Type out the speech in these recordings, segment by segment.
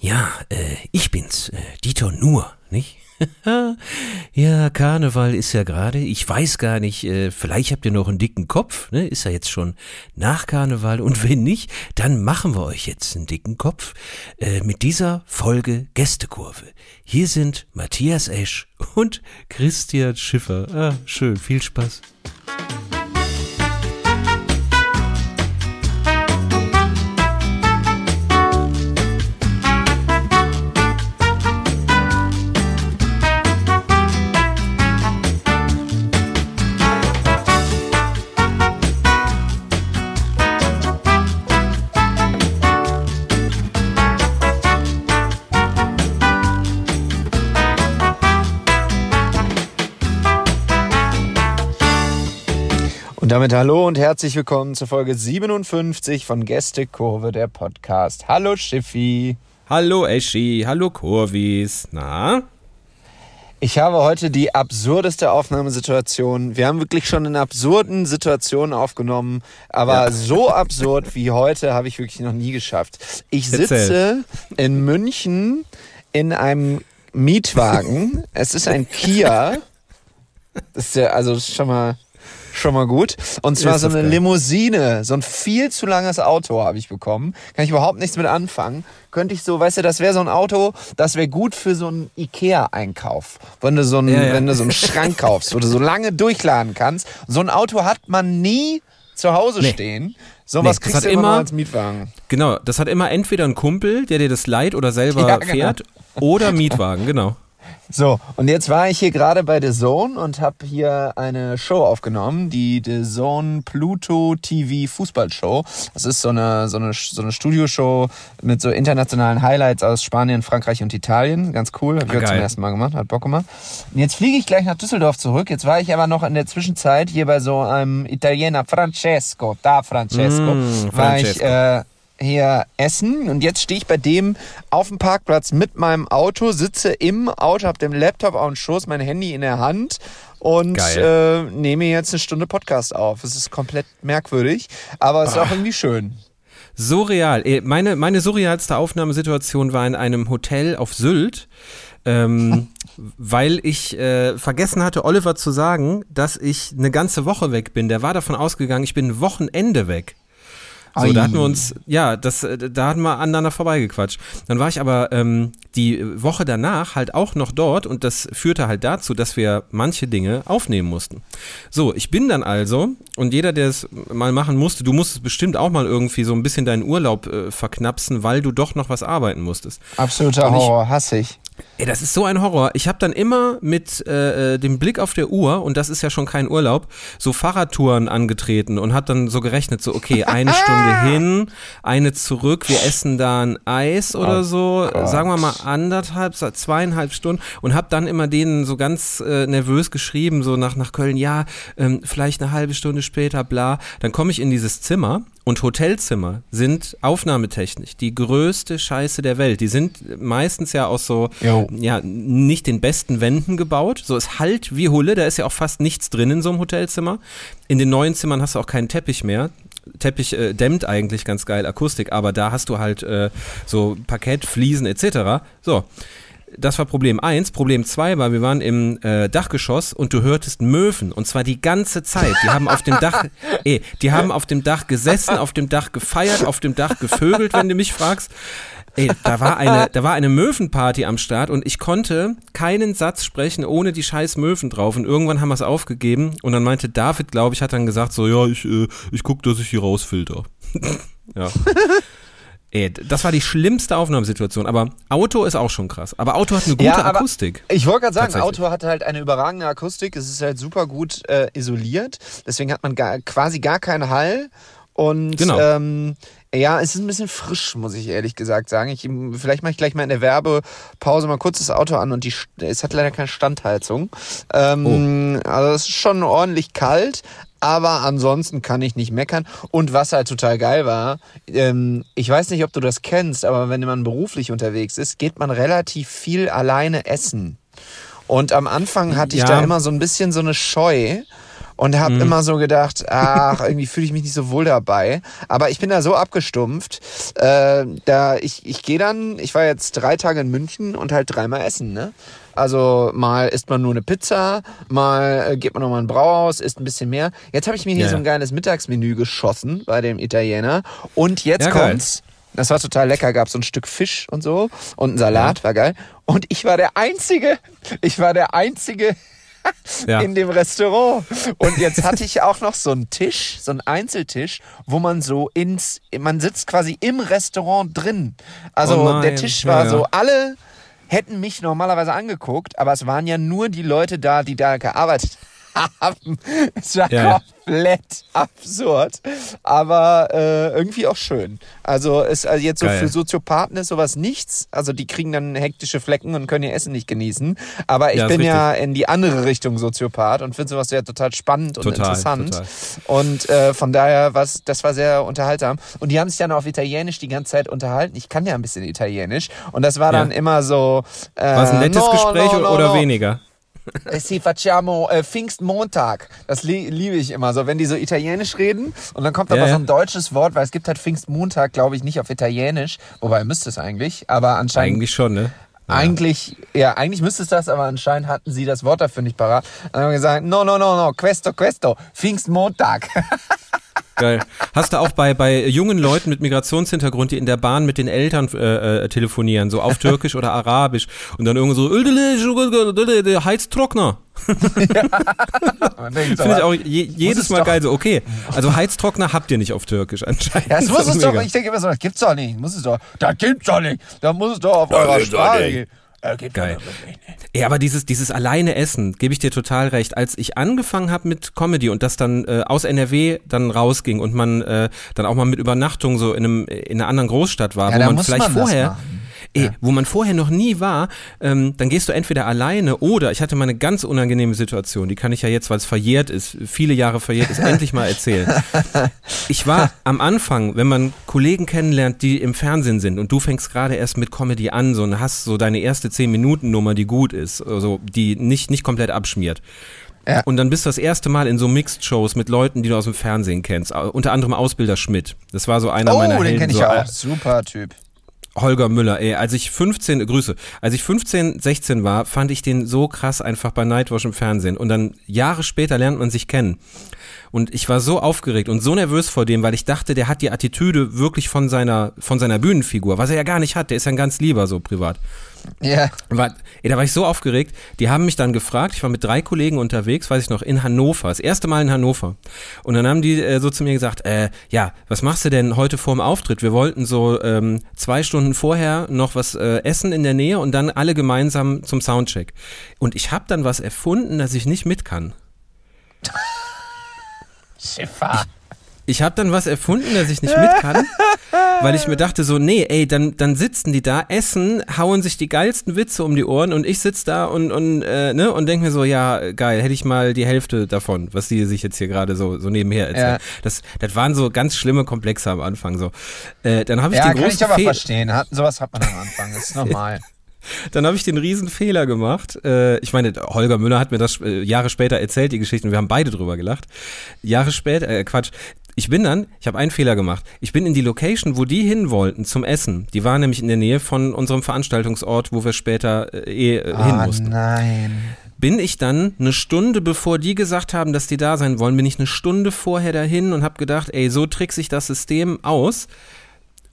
Ja, äh, ich bin's, äh, Dieter Nur, nicht? ja, Karneval ist ja gerade, ich weiß gar nicht, äh, vielleicht habt ihr noch einen dicken Kopf, ne? Ist ja jetzt schon nach Karneval und wenn nicht, dann machen wir euch jetzt einen dicken Kopf äh, mit dieser Folge Gästekurve. Hier sind Matthias Esch und Christian Schiffer. Ah, schön, viel Spaß. Und damit hallo und herzlich willkommen zur Folge 57 von Gästekurve, der Podcast. Hallo Schiffi. Hallo Eschi, hallo Kurvis. Na? Ich habe heute die absurdeste Aufnahmesituation. Wir haben wirklich schon in absurden Situationen aufgenommen, aber ja. so absurd wie heute habe ich wirklich noch nie geschafft. Ich sitze in München in einem Mietwagen. es ist ein Kia. Das ist ja, also schon mal Schon mal gut. Und zwar so eine geil. Limousine, so ein viel zu langes Auto habe ich bekommen. Kann ich überhaupt nichts mit anfangen. Könnte ich so, weißt du, das wäre so ein Auto, das wäre gut für so einen Ikea-Einkauf. Wenn du so einen, ja, ja. wenn du so einen Schrank kaufst, wo du so lange durchladen kannst. So ein Auto hat man nie zu Hause nee. stehen. Sowas nee, kriegst du immer als Mietwagen. Genau, das hat immer entweder ein Kumpel, der dir das leiht oder selber ja, genau. fährt, oder Mietwagen, genau. So, und jetzt war ich hier gerade bei The Zone und habe hier eine Show aufgenommen, die The Zone Pluto TV Fußballshow. Das ist so eine, so eine, so eine Studioshow mit so internationalen Highlights aus Spanien, Frankreich und Italien. Ganz cool, habe ich heute zum ersten Mal gemacht, hat Bock gemacht. Und jetzt fliege ich gleich nach Düsseldorf zurück. Jetzt war ich aber noch in der Zwischenzeit hier bei so einem Italiener, Francesco, da Francesco, mm, Francesco. war ich äh, hier essen und jetzt stehe ich bei dem auf dem Parkplatz mit meinem Auto, sitze im Auto, habe den Laptop auf dem Schoß, mein Handy in der Hand und äh, nehme jetzt eine Stunde Podcast auf. Es ist komplett merkwürdig, aber es ist auch ah. irgendwie schön. Surreal. Äh, meine, meine surrealste Aufnahmesituation war in einem Hotel auf Sylt. Ähm, weil ich äh, vergessen hatte, Oliver zu sagen, dass ich eine ganze Woche weg bin. Der war davon ausgegangen, ich bin ein Wochenende weg. So, da hatten wir uns, ja, das, äh, da hatten wir aneinander vorbeigequatscht. Dann war ich aber ähm, die Woche danach halt auch noch dort und das führte halt dazu, dass wir manche Dinge aufnehmen mussten. So, ich bin dann also, und jeder, der es mal machen musste, du musstest bestimmt auch mal irgendwie so ein bisschen deinen Urlaub äh, verknapsen, weil du doch noch was arbeiten musstest. Absoluter Horror, hasse ich. Ey, das ist so ein Horror. Ich habe dann immer mit äh, äh, dem Blick auf der Uhr, und das ist ja schon kein Urlaub, so Fahrradtouren angetreten und habe dann so gerechnet, so okay, eine Stunde hin, eine zurück, wir essen da ein Eis oder oh so, Gott. sagen wir mal anderthalb, zweieinhalb Stunden und habe dann immer denen so ganz äh, nervös geschrieben, so nach, nach Köln, ja, ähm, vielleicht eine halbe Stunde später, bla. Dann komme ich in dieses Zimmer und Hotelzimmer sind aufnahmetechnisch die größte Scheiße der Welt. Die sind meistens ja aus so, jo. ja, nicht den besten Wänden gebaut. So ist halt wie Hulle, da ist ja auch fast nichts drin in so einem Hotelzimmer. In den neuen Zimmern hast du auch keinen Teppich mehr. Teppich äh, dämmt eigentlich ganz geil Akustik, aber da hast du halt äh, so Parkett, Fliesen etc. So das war Problem 1. Problem 2 war, wir waren im äh, Dachgeschoss und du hörtest Möwen und zwar die ganze Zeit. Die haben auf dem Dach, eh, die haben auf dem Dach gesessen, auf dem Dach gefeiert, auf dem Dach gevögelt, wenn du mich fragst. Ey, da war eine, da war eine Möwenparty am Start und ich konnte keinen Satz sprechen ohne die scheiß Möwen drauf. Und irgendwann haben wir es aufgegeben und dann meinte David, glaube ich, hat dann gesagt so, ja, ich, äh, ich guck, dass ich hier rausfilter. ja. Ey, das war die schlimmste Aufnahmesituation. Aber Auto ist auch schon krass. Aber Auto hat eine gute ja, Akustik. Ich wollte gerade sagen, Auto hat halt eine überragende Akustik. Es ist halt super gut äh, isoliert. Deswegen hat man gar, quasi gar keinen Hall. Und genau. ähm, ja, es ist ein bisschen frisch, muss ich ehrlich gesagt sagen. Ich, vielleicht mache ich gleich mal in der Werbepause mal kurz das Auto an und die, es hat leider keine Standheizung. Ähm, oh. Also es ist schon ordentlich kalt, aber ansonsten kann ich nicht meckern. Und was halt total geil war, ähm, ich weiß nicht, ob du das kennst, aber wenn man beruflich unterwegs ist, geht man relativ viel alleine essen. Und am Anfang hatte ich ja. da immer so ein bisschen so eine Scheu. und habe mhm. immer so gedacht, ach, irgendwie fühle ich mich nicht so wohl dabei. Aber ich bin da so abgestumpft. Äh, da ich ich gehe dann, ich war jetzt drei Tage in München und halt dreimal essen, ne? Also mal isst man nur eine Pizza, mal äh, geht man nochmal ein Brauhaus, isst ein bisschen mehr. Jetzt habe ich mir hier ja. so ein geiles Mittagsmenü geschossen bei dem Italiener. Und jetzt ja, kommt's. Das war total lecker, gab so ein Stück Fisch und so und ein Salat, ja. war geil. Und ich war der Einzige, ich war der Einzige ja. in dem Restaurant. Und jetzt hatte ich auch noch so einen Tisch, so einen Einzeltisch, wo man so ins, man sitzt quasi im Restaurant drin. Also oh der Tisch war ja, so, alle hätten mich normalerweise angeguckt, aber es waren ja nur die Leute da, die da gearbeitet haben. Es war ja, komplett absurd, aber äh, irgendwie auch schön. Also ist also jetzt so Geil. für Soziopathen ist sowas nichts. Also die kriegen dann hektische Flecken und können ihr Essen nicht genießen. Aber ich ja, bin ja in die andere Richtung Soziopath und finde sowas ja total spannend und total, interessant. Total. Und äh, von daher was, das war sehr unterhaltsam. Und die haben sich dann auf Italienisch die ganze Zeit unterhalten. Ich kann ja ein bisschen Italienisch und das war dann immer so. Äh, war es ein nettes no, Gespräch no, no, oder weniger? Eh si facciamo äh, Pfingstmontag. Das li liebe ich immer so, wenn die so italienisch reden und dann kommt aber ja, so ein deutsches Wort, weil es gibt halt Pfingstmontag, glaube ich, nicht auf italienisch, wobei müsste es eigentlich, aber anscheinend eigentlich schon, ne? Ja. Eigentlich, ja, eigentlich müsste es das, aber anscheinend hatten sie das Wort dafür nicht parat. Dann haben wir gesagt, no, no, no, no, questo, questo, Pfingstmontag. Geil. Hast du auch bei, bei jungen Leuten mit Migrationshintergrund, die in der Bahn mit den Eltern äh, äh, telefonieren, so auf Türkisch oder Arabisch und dann irgendwo so Heiztrockner. Ja. Finde ich auch je, jedes Mal geil so, okay, also Heiztrockner habt ihr nicht auf Türkisch anscheinend. Ja, das muss es doch, ich denke immer so, das gibt's doch nicht, muss es doch, das gibt's doch nicht, da muss es doch auf eurer Sprache gehen. Äh, Geil. Ja, aber dieses, dieses alleine Essen, gebe ich dir total recht. Als ich angefangen habe mit Comedy und das dann äh, aus NRW dann rausging und man äh, dann auch mal mit Übernachtung so in, einem, in einer anderen Großstadt war, ja, wo man vielleicht man vorher Ey, ja. wo man vorher noch nie war, ähm, dann gehst du entweder alleine oder ich hatte mal eine ganz unangenehme Situation, die kann ich ja jetzt, weil es verjährt ist, viele Jahre verjährt ist, endlich mal erzählen. Ich war am Anfang, wenn man Kollegen kennenlernt, die im Fernsehen sind und du fängst gerade erst mit Comedy an so, und hast so deine erste 10-Minuten-Nummer, die gut ist, also die nicht, nicht komplett abschmiert. Ja. Und dann bist du das erste Mal in so Mixed-Shows mit Leuten, die du aus dem Fernsehen kennst. Unter anderem Ausbilder Schmidt. Das war so einer oh, meiner Oh, den kenne ich so, auch. Super Typ. Holger Müller, ey, als ich 15, Grüße, als ich 15, 16 war, fand ich den so krass einfach bei Nightwash im Fernsehen. Und dann Jahre später lernt man sich kennen. Und ich war so aufgeregt und so nervös vor dem, weil ich dachte, der hat die Attitüde wirklich von seiner, von seiner Bühnenfigur, was er ja gar nicht hat. Der ist ein ganz lieber so privat. Ja. War, ey, da war ich so aufgeregt. Die haben mich dann gefragt, ich war mit drei Kollegen unterwegs, weiß ich noch, in Hannover, das erste Mal in Hannover. Und dann haben die äh, so zu mir gesagt, äh, ja, was machst du denn heute vorm Auftritt? Wir wollten so ähm, zwei Stunden vorher noch was äh, essen in der Nähe und dann alle gemeinsam zum Soundcheck. Und ich habe dann was erfunden, dass ich nicht mit kann. Schiffer. Ich, ich habe dann was erfunden, dass ich nicht mit kann, weil ich mir dachte so, nee, ey, dann, dann sitzen die da, essen, hauen sich die geilsten Witze um die Ohren und ich sitze da und, und, äh, ne, und denke mir so, ja, geil, hätte ich mal die Hälfte davon, was die sich jetzt hier gerade so, so nebenher erzählen. Ja. Das, das waren so ganz schlimme Komplexe am Anfang so. Äh, dann habe ich ja, den großen kann ich aber verstehen. Hat, sowas hat man am Anfang, das ist normal. Dann habe ich den riesen Fehler gemacht. Äh, ich meine, Holger Müller hat mir das äh, Jahre später erzählt, die Geschichte, und wir haben beide drüber gelacht. Jahre später, äh, Quatsch, ich bin dann, ich habe einen Fehler gemacht. Ich bin in die Location, wo die hin wollten zum Essen. Die war nämlich in der Nähe von unserem Veranstaltungsort, wo wir später äh, eh, hin oh, mussten. nein. Bin ich dann eine Stunde, bevor die gesagt haben, dass die da sein wollen, bin ich eine Stunde vorher dahin und habe gedacht, ey, so trickse ich das System aus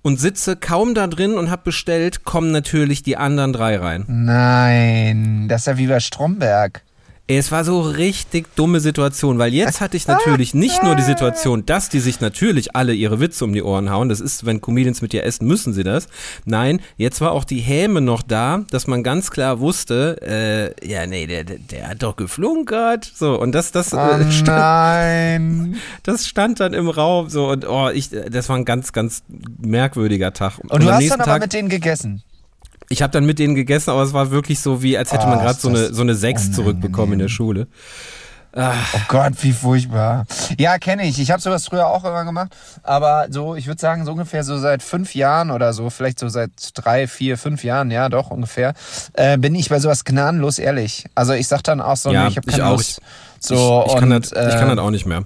und sitze kaum da drin und habe bestellt, kommen natürlich die anderen drei rein. Nein, das ist ja wie bei Stromberg. Es war so richtig dumme Situation, weil jetzt hatte ich natürlich nicht nur die Situation, dass die sich natürlich alle ihre Witze um die Ohren hauen. Das ist, wenn Comedians mit dir essen, müssen sie das. Nein, jetzt war auch die Häme noch da, dass man ganz klar wusste, äh, ja, nee, der, der, hat doch geflunkert. So, und das, das, äh, oh, stand, nein. das stand dann im Raum so und oh, ich, das war ein ganz, ganz merkwürdiger Tag. Und, und du hast dann aber mit denen gegessen. Ich habe dann mit denen gegessen, aber es war wirklich so, wie als hätte man oh, gerade so eine, so eine Sechs zurückbekommen in der Schule. Oh Gott, wie furchtbar. Ja, kenne ich. Ich habe sowas früher auch immer gemacht. Aber so, ich würde sagen, so ungefähr so seit fünf Jahren oder so, vielleicht so seit drei, vier, fünf Jahren, ja, doch ungefähr, äh, bin ich bei sowas gnadenlos ehrlich. Also ich sag dann auch so, Ja, nee, ich habe ich keine auch. Lust. So, ich, ich, kann und, das, ich kann äh, das auch nicht mehr.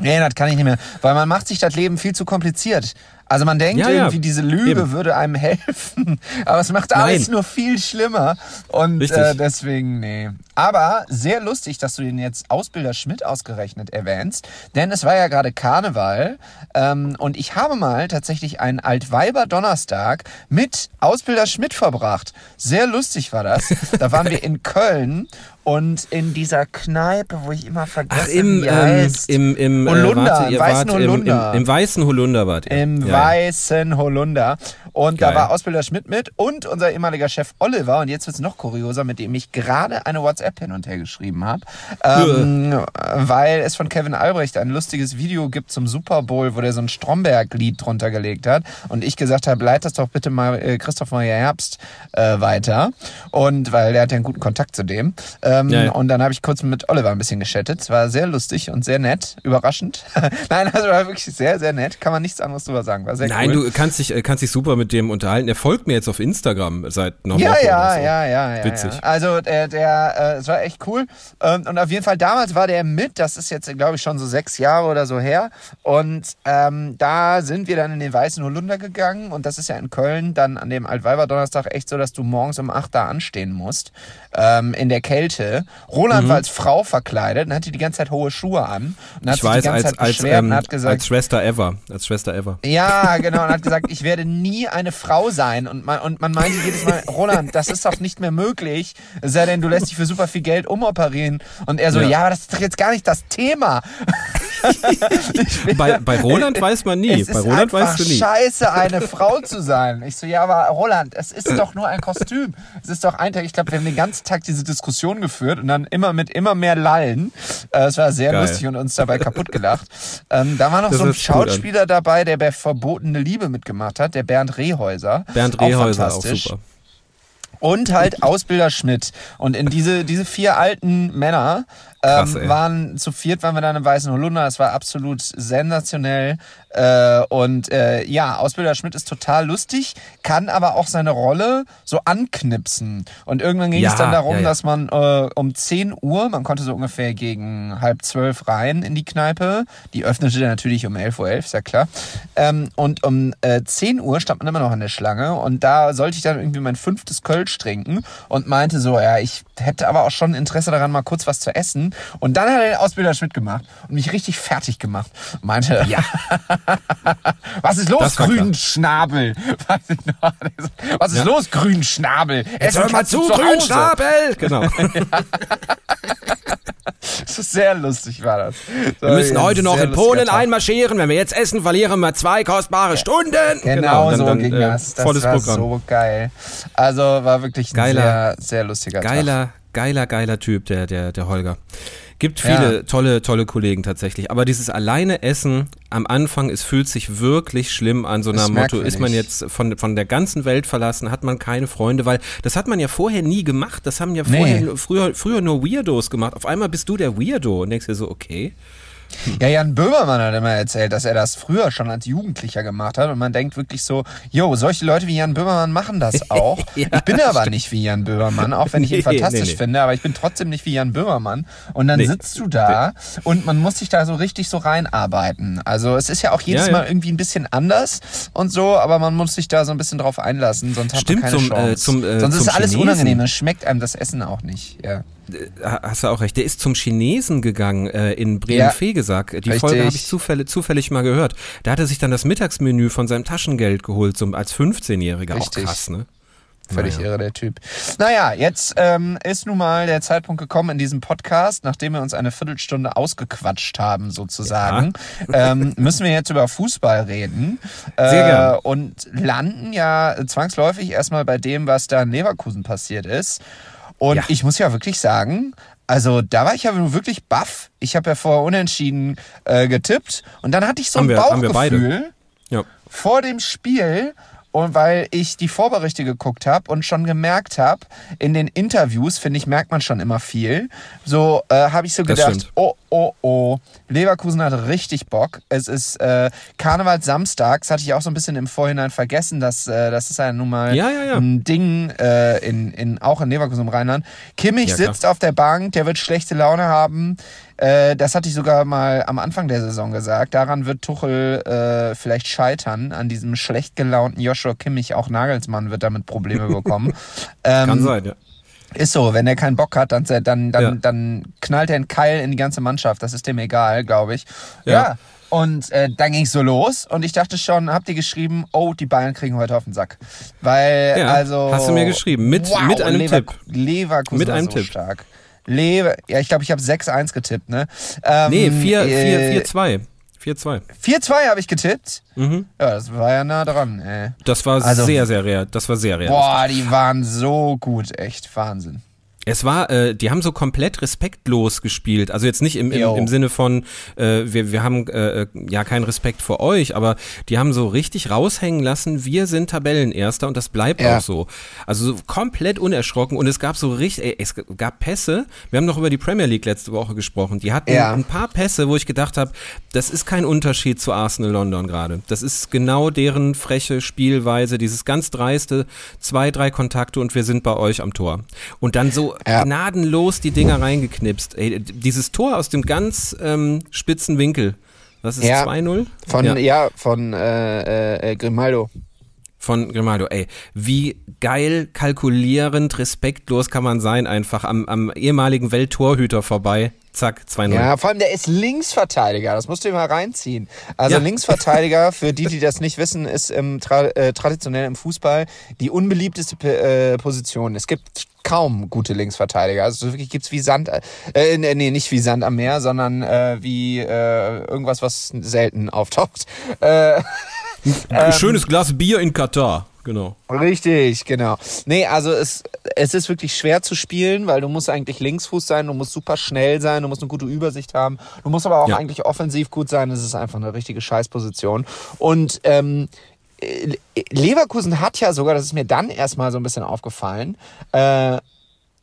Nee, das kann ich nicht mehr. Weil man macht sich das Leben viel zu kompliziert. Also man denkt Ja, ja. irgendwie, diese Lüge Eben. würde einem helfen. Aber es macht alles Nein. nur viel schlimmer. Und äh, deswegen, nee. Aber sehr lustig, dass du den jetzt Ausbilder Schmidt ausgerechnet erwähnst. Denn es war ja gerade Karneval. Ähm, und ich habe mal tatsächlich einen Altweiber Donnerstag mit Ausbilder Schmidt verbracht. Sehr lustig war das. Da waren wir in Köln. Und in dieser Kneipe, wo ich immer vergesse, Ach, im, wie ähm, heißt. im, im, Holunder, warte, im weißen wart im, im, Holunder. im weißen Holunder wart ihr. Im Ja, weißen Holunder. Und Geil. da war Ausbilder Schmidt mit und unser ehemaliger Chef Oliver. Und jetzt wird's noch kurioser, mit dem ich gerade eine WhatsApp hin und her geschrieben habe. Ähm, weil es von Kevin Albrecht ein lustiges Video gibt zum Super Bowl, wo der so ein Stromberg-Lied drunter gelegt hat. Und ich gesagt habe, leit das doch bitte mal äh, Christoph Maria Herbst äh, weiter. Und weil der hat ja einen guten Kontakt zu dem. Ähm, Ja, ja. Und dann habe ich kurz mit Oliver ein bisschen geschattet. Es war sehr lustig und sehr nett. Überraschend. Nein, also war wirklich sehr, sehr nett. Kann man nichts anderes drüber sagen. War sehr Nein, cool. du kannst dich, äh, kannst dich super mit dem unterhalten. Er folgt mir jetzt auf Instagram seit einer Ja, Woche ja, oder so. ja, ja, ja. Witzig. Ja. Also der, der, äh, es war echt cool. Ähm, und auf jeden Fall damals war der mit. Das ist jetzt, glaube ich, schon so sechs Jahre oder so her. Und ähm, da sind wir dann in den Weißen Holunder gegangen. Und das ist ja in Köln dann an dem Altweiber-Donnerstag echt so, dass du morgens um acht da anstehen musst. Ähm, in der Kälte. Roland Mhm. war als Frau verkleidet und hatte die ganze Zeit hohe Schuhe an. Und hat Ich sich weiß, die ganze als, Zeit als, ähm, und hat gesagt, als Schwester ever. Als Schwester ever. ja, genau, und hat gesagt, ich werde nie eine Frau sein. Und man, und man meinte jedes Mal, Roland, das ist doch nicht mehr möglich. Es sei denn, du lässt dich für super viel Geld umoperieren. Und er so, Ja. ja, aber das ist doch jetzt gar nicht das Thema. Bei, bei Roland weiß man nie. Es Bei Roland weißt du nie. scheiße, eine Frau zu sein. Ich so, ja, aber Roland, es ist doch nur ein Kostüm. Es ist doch ein Tag, ich glaube, wir haben den ganzen Tag diese Diskussion geführt und dann immer mit immer mehr Lallen. Äh, Es war sehr Geil. lustig und uns dabei kaputt gelacht. Ähm, da war noch Das so ein. Schauspieler dabei, der bei Verbotene Liebe mitgemacht hat, der Bernd Rehäuser. Bernd Auch Rehäuser auch fantastisch. super. Und halt Ausbilder Schmidt. Und in diese, diese vier alten Männer Krass, ähm, waren zu viert waren wir dann im Weißen Holunder. Das war absolut sensationell. Äh, und äh, ja, Ausbilder Schmidt ist total lustig, kann aber auch seine Rolle so anknipsen. Und irgendwann ging Ja, es dann darum, ja, ja. dass man äh, um 10 Uhr, man konnte so ungefähr gegen halb zwölf rein in die Kneipe. Die öffnete dann natürlich um 11.11 Uhr, ist ja klar. Ähm, und um äh, 10 Uhr stand man immer noch an der Schlange und da sollte ich dann irgendwie mein fünftes Kölsch trinken und meinte so, ja, ich hätte aber auch schon Interesse daran, mal kurz was zu essen. Und dann hat er den Ausbilder Schmidt gemacht und mich richtig fertig gemacht. Meinte, ja, was ist los. Grünschnabel? Was ist, Ja. los, Grünschnabel? Jetzt Essen hör mal zu, Hause. Grünschnabel! Genau. Das ist sehr lustig war das. Wir müssen heute noch in Polen Tag. einmarschieren. Wenn wir jetzt essen, verlieren wir zwei kostbare Stunden. Genau, dann- so dann, ging äh, das. Das volles war Programm. so geil. Also war wirklich ein Geiler- sehr, sehr lustiger Tag. Geiler, geiler, geiler Typ, der, der, der Holger. Gibt viele Ja. tolle, tolle Kollegen tatsächlich. Aber dieses alleine Essen am Anfang, es fühlt sich wirklich schlimm an. So nach Ist Motto, ist man jetzt von, von der ganzen Welt verlassen, hat man keine Freunde, weil das hat man ja vorher nie gemacht. Das haben ja Nee. vorher, früher, früher nur Weirdos gemacht. Auf einmal bist du der Weirdo und denkst dir so, okay. Ja, Jan Böhmermann hat immer erzählt, dass er das früher schon als Jugendlicher gemacht hat und man denkt wirklich so, jo, solche Leute wie Jan Böhmermann machen das auch. Ja, ich bin aber nicht wie Jan Böhmermann, auch wenn ich ihn Nee, fantastisch nee, nee. finde, aber ich bin trotzdem nicht wie Jan Böhmermann. Und dann sitzt du da und man muss sich da so richtig so reinarbeiten. Also es ist ja auch jedes Ja, ja. Mal irgendwie ein bisschen anders und so, aber man muss sich da so ein bisschen drauf einlassen, sonst hat Stimmt, man keine zum, äh, Chance. zum, äh, sonst ist alles Chinesen. unangenehm, es schmeckt einem das Essen auch nicht. Ja. Ha- Hast du auch recht. Der ist zum Chinesen gegangen äh, in Ja, Bremen-Fegesack. Die richtig. Folge habe ich zufällig, zufällig mal gehört. Da hat er sich dann das Mittagsmenü von seinem Taschengeld geholt, so als 15-Jähriger. Auch krass, ne? Völlig Naja. irre, der Typ. Naja, jetzt ähm, ist nun mal der Zeitpunkt gekommen in diesem Podcast, nachdem wir uns eine Viertelstunde ausgequatscht haben, sozusagen, ähm, müssen wir jetzt über Fußball reden. Äh, Sehr gern. Und landen ja zwangsläufig erstmal bei dem, was da in Leverkusen passiert ist. Und Ja. ich muss ja wirklich sagen, also da war ich ja wirklich baff. Ich habe ja vorher unentschieden äh, getippt und dann hatte ich so Haben ein wir-. Bauchgefühl Ja. vor dem Spiel und weil ich die Vorberichte geguckt habe und schon gemerkt habe, in den Interviews, finde ich, merkt man schon immer viel. So äh, habe ich so gedacht, oh, oh, oh, Leverkusen hat richtig Bock. Es ist äh, Karneval Samstags, hatte ich auch so ein bisschen im Vorhinein vergessen, dass äh, das ist ja nun mal ja, ja, ja. ein Ding äh, in, in, auch in Leverkusen im Rheinland. Kimmich sitzt auf der Bank, der wird schlechte Laune haben. Äh, das hatte ich sogar mal am Anfang der Saison gesagt. Daran wird Tuchel äh, vielleicht scheitern, an diesem schlecht gelaunten Joshua Kimmich. Auch Nagelsmann wird damit Probleme bekommen. ähm, Kann sein, ja. Ist so, wenn er keinen Bock hat, dann, dann, dann, ja. dann knallt er einen Keil in die ganze Mannschaft. Das ist dem egal, glaube ich. Ja. ja. Und äh, dann ging es so los und ich dachte schon, habt ihr geschrieben, oh, die Bayern kriegen heute auf den Sack. Weil, ja, also. Hast du mir geschrieben, mit, wow, mit einem Lever Tipp. Leverkusen mit einem so Tipp. stark. Lever ja, ich glaube, ich habe 6-1 getippt, ne? Ähm, nee, 4-2. 4-2. 4-2 habe ich getippt. Mhm. Ja, das war ja nah dran. Ey. Das war also, sehr, sehr real. Das war sehr real. Boah, die waren so gut, echt Wahnsinn. Es war, äh, die haben so komplett respektlos gespielt. Also jetzt nicht im, im, im Sinne von, äh, wir, wir haben äh, ja keinen Respekt vor euch, aber die haben so richtig raushängen lassen, wir sind Tabellenerster und das bleibt ja. auch so. Also so komplett unerschrocken und es gab so richtig, ey, es gab Pässe, wir haben noch über die Premier League letzte Woche gesprochen, die hatten ja. ein paar Pässe, wo ich gedacht habe, das ist kein Unterschied zu Arsenal London gerade. Das ist genau deren freche Spielweise, dieses ganz dreiste, zwei, drei Kontakte und wir sind bei euch am Tor. Und dann so ja. gnadenlos die Dinger reingeknipst. Ey, dieses Tor aus dem ganz ähm, spitzen Winkel. Was ist ja, 2-0? Von, ja, ja von äh, äh, Grimaldo. Von Grimaldo, ey, wie geil, kalkulierend, respektlos kann man sein, einfach am, am ehemaligen Welttorhüter vorbei. Zack, 2-0. Ja, vor allem der ist Linksverteidiger, das musst du mal reinziehen. Also ja. Linksverteidiger, für die, die das nicht wissen, ist im, tra äh, traditionell im Fußball die unbeliebteste äh, Position. Es gibt kaum gute Linksverteidiger. Also wirklich gibt's wie Sand, äh, nee, nicht wie Sand am Meer, sondern äh, wie äh, irgendwas, was selten auftaucht. Äh, Ein schönes Glas Bier in Katar. Genau. Richtig, genau. Nee, also es, es ist wirklich schwer zu spielen, weil du musst eigentlich Linksfuß sein, du musst super schnell sein, du musst eine gute Übersicht haben, du musst aber auch ja. eigentlich offensiv gut sein. Es ist einfach eine richtige Scheißposition. Und ähm, Leverkusen hat ja sogar, das ist mir dann erstmal so ein bisschen aufgefallen, äh,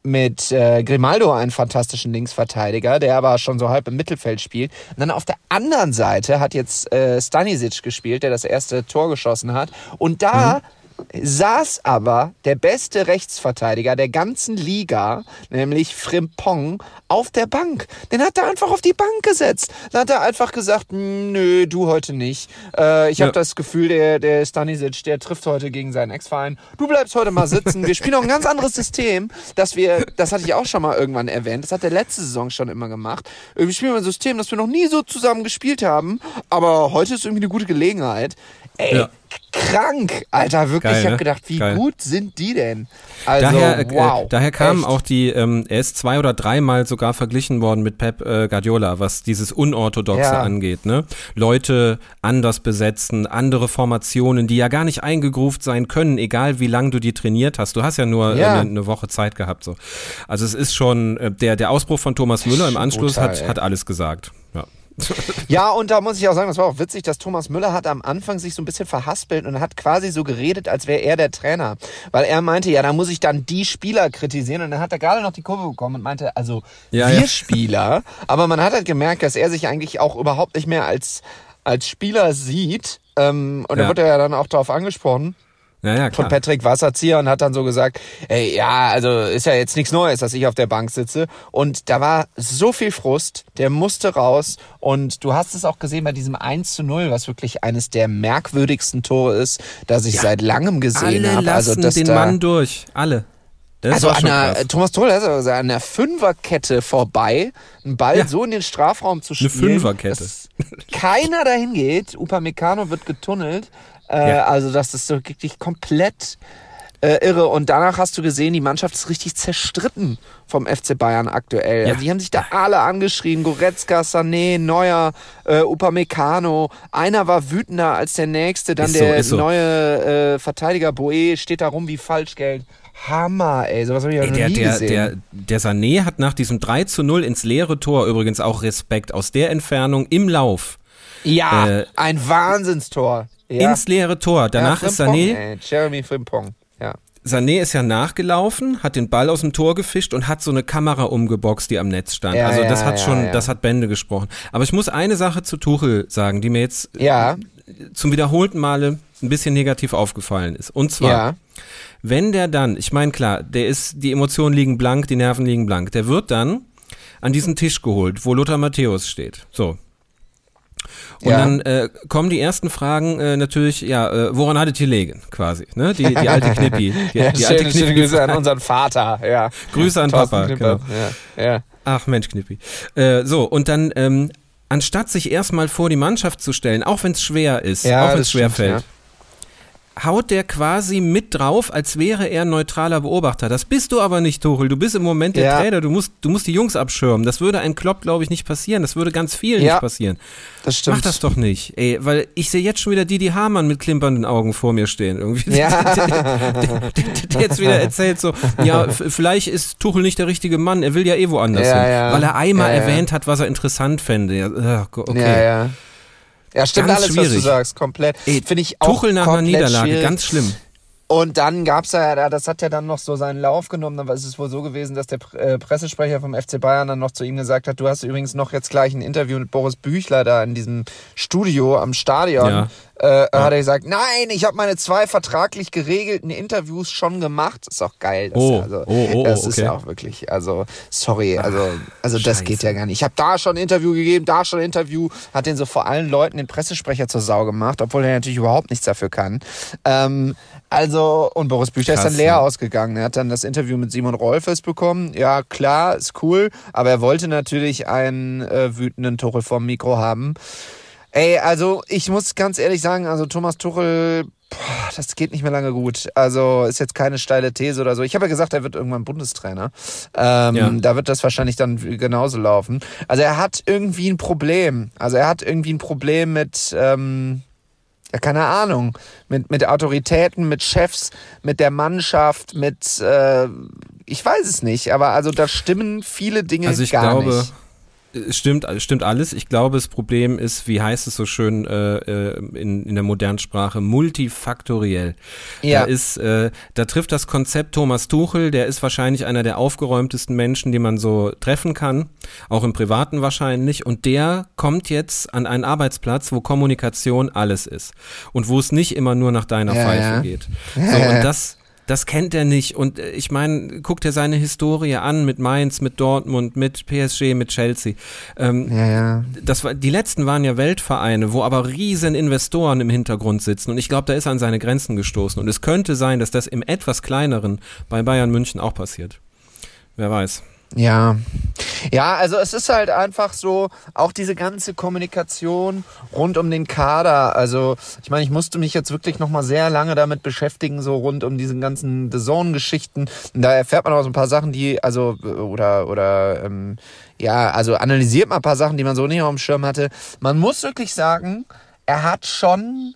mit äh, Grimaldo einen fantastischen Linksverteidiger, der aber schon so halb im Mittelfeld spielt. Und dann auf der anderen Seite hat jetzt äh, Stanisic gespielt, der das erste Tor geschossen hat. Und da mhm saß aber der beste Rechtsverteidiger der ganzen Liga, nämlich Frimpong, auf der Bank. Den hat er einfach auf die Bank gesetzt. Dann hat er einfach gesagt, nö, du heute nicht. Äh, ich ja. habe das Gefühl, der, der Stanisic, der trifft heute gegen seinen Ex-Verein. Du bleibst heute mal sitzen. Wir spielen auch ein ganz anderes System, dass wir, das hatte ich auch schon mal irgendwann erwähnt, das hat der letzte Saison schon immer gemacht. Wir spielen ein System, das wir noch nie so zusammen gespielt haben, aber heute ist irgendwie eine gute Gelegenheit. Ey, ja. krank, Alter, wirklich. Geil, ich habe ne? gedacht, wie Geil. gut sind die denn? Also, daher, äh, wow. Äh, daher kam echt? auch die, ähm, er ist zwei oder dreimal sogar verglichen worden mit Pep äh, Guardiola, was dieses Unorthodoxe ja. angeht. Ne? Leute anders besetzen, andere Formationen, die ja gar nicht eingegruft sein können, egal wie lange du die trainiert hast. Du hast ja nur ja. Äh, eine, eine, Woche Zeit gehabt. So. Also es ist schon, äh, der, der Ausbruch von Thomas Müller im Anschluss Brutal, hat, hat alles gesagt. Ja. ja, und da muss ich auch sagen, das war auch witzig, dass Thomas Müller hat am Anfang sich so ein bisschen verhaspelt und hat quasi so geredet, als wäre er der Trainer. Weil er meinte, ja, da muss ich dann die Spieler kritisieren. Und dann hat er gerade noch die Kurve bekommen und meinte, also ja, wir ja. Spieler. Aber man hat halt gemerkt, dass er sich eigentlich auch überhaupt nicht mehr als, als Spieler sieht. Ähm, und ja. da wird er ja dann auch darauf angesprochen. Ja, ja, von Patrick Wasserzieher und hat dann so gesagt, ey, ja, also ist ja jetzt nichts Neues, dass ich auf der Bank sitze. Und da war so viel Frust, der musste raus. Und du hast es auch gesehen bei diesem 1 zu 0, was wirklich eines der merkwürdigsten Tore ist, das ich ja, seit langem gesehen habe. Also das den da, Mann durch, alle. Das also an der, Thomas Tuchel hat also an der Fünferkette vorbei, einen Ball ja. so in den Strafraum zu spielen. Eine Fünferkette. keiner dahin geht. Upamecano wird getunnelt. Äh, ja. Also das ist so wirklich komplett äh, irre. Und danach hast du gesehen, die Mannschaft ist richtig zerstritten vom FC Bayern aktuell. Ja. Also die haben sich da alle angeschrien. Goretzka, Sané, Neuer, äh, Upamecano. Einer war wütender als der nächste. Dann ist der so, so. neue äh, Verteidiger Boe steht da rum wie Falschgeld. Hammer, ey, sowas habe ich ja ey, noch der, nie der, gesehen. Der, der Sané hat nach diesem 3 zu 0 ins leere Tor übrigens auch Respekt aus der Entfernung im Lauf. Ja, äh, ein Wahnsinnstor. Ja. ins leere Tor. Danach ja, ist Sané. Ey, Jeremy Frimpong, ja. Sané ist ja nachgelaufen, hat den Ball aus dem Tor gefischt und hat so eine Kamera umgeboxt, die am Netz stand. Ja, also das ja, hat schon, das hat Bände gesprochen. Aber ich muss eine Sache zu Tuchel sagen, die mir jetzt zum wiederholten Male ein bisschen negativ aufgefallen ist. Und zwar, wenn der dann, ich meine klar, der ist, die Emotionen liegen blank, die Nerven liegen blank, der wird dann an diesen Tisch geholt, wo Lothar Matthäus steht. So, und ja. dann äh, kommen die ersten Fragen äh, natürlich, ja, äh, woran hattet ihr legen, quasi, ne? Die, die alte Knippi. Die, ja, die schön, alte Knippi. Grüße an unseren Vater, ja. Grüße an Thorsten Papa, Knipper. genau. Ja, ja. Ach Mensch, Knippi. Äh, so, und dann, ähm, anstatt sich erstmal vor die Mannschaft zu stellen, auch wenn es schwer ist, ja, auch wenn es schwer stimmt, fällt, haut der quasi mit drauf, als wäre er ein neutraler Beobachter. Das bist du aber nicht, Tuchel. Du bist im Moment der ja. Trainer. Du musst, du musst die Jungs abschirmen. Das würde ein Klopp, glaube ich, nicht passieren. Das würde ganz vielen ja, nicht passieren. Das stimmt. Mach das doch nicht. Ey, weil ich sehe jetzt schon wieder Didi Hamann mit klimpernden Augen vor mir stehen. Irgendwie. Ja. Der, der, der, der, jetzt wieder erzählt so, ja, vielleicht ist Tuchel nicht der richtige Mann. Er will ja eh woanders hin. Weil er einmal erwähnt hat, was er interessant fände. Ja, okay. Ja, stimmt ganz alles, schwierig. was du sagst, komplett. Finde ich auch Tuchel nach einer Niederlage, schwierig. ganz schlimm. Und dann gab's ja, das hat ja dann noch so seinen Lauf genommen. Dann ist es wohl so gewesen, dass der äh, Pressesprecher vom FC Bayern dann noch zu ihm gesagt hat, du hast übrigens noch jetzt gleich ein Interview mit Boris Büchler da in diesem Studio am Stadion. Ja. Äh, ja. hat er gesagt, nein, ich habe meine zwei vertraglich geregelten Interviews schon gemacht. Ist auch geil. Das, oh, also, oh, oh, das okay. ist ja auch wirklich, also sorry, also, also das geht ja gar nicht. Ich habe da schon ein Interview gegeben, da schon ein Interview, hat den so vor allen Leuten den Pressesprecher zur Sau gemacht, obwohl er natürlich überhaupt nichts dafür kann. Ähm, also, und Boris Büchler Krass, ist dann leer ja. ausgegangen. Er hat dann das Interview mit Simon Rolfes bekommen. Ja, klar, ist cool, aber er wollte natürlich einen äh, wütenden Tuchel vom Mikro haben. Ey, also ich muss ganz ehrlich sagen, also Thomas Tuchel, boah, das geht nicht mehr lange gut. Also ist jetzt keine steile These oder so. Ich habe ja gesagt, er wird irgendwann Bundestrainer. Ähm, ja. Da wird das wahrscheinlich dann genauso laufen. Also er hat irgendwie ein Problem. Also er hat irgendwie ein Problem mit... Ähm, ja, keine Ahnung, mit, mit Autoritäten, mit Chefs, mit der Mannschaft, mit, äh, ich weiß es nicht, aber also da stimmen viele Dinge also ich gar glaube, nicht stimmt, stimmt alles. Ich glaube, das Problem ist, wie heißt es so schön äh, äh, in, in der modernen Sprache, multifaktoriell. Ja. Da ist, äh, da trifft das Konzept Thomas Tuchel, der ist wahrscheinlich einer der aufgeräumtesten Menschen, die man so treffen kann, auch im Privaten wahrscheinlich. Und der kommt jetzt an einen Arbeitsplatz, wo Kommunikation alles ist und wo es nicht immer nur nach deiner ja, Pfeife ja. geht. So, und das das kennt er nicht. Und äh, ich meine, guckt er seine Historie an mit Mainz, mit Dortmund, mit PSG, mit Chelsea. Ähm, ja, ja. Das war, die letzten waren ja Weltvereine, wo aber riesen Investoren im Hintergrund sitzen. Und ich glaube, da ist er an seine Grenzen gestoßen. Und es könnte sein, dass das im etwas kleineren bei Bayern München auch passiert. Wer weiß. Ja. Ja, also es ist halt einfach so, auch diese ganze Kommunikation rund um den Kader. Also, ich meine, ich musste mich jetzt wirklich nochmal sehr lange damit beschäftigen, so rund um diesen ganzen The Zone-Geschichten. Da erfährt man auch so ein paar Sachen, die, also, oder, oder, ähm, ja, also analysiert man ein paar Sachen, die man so nicht auf dem Schirm hatte. Man muss wirklich sagen, er hat schon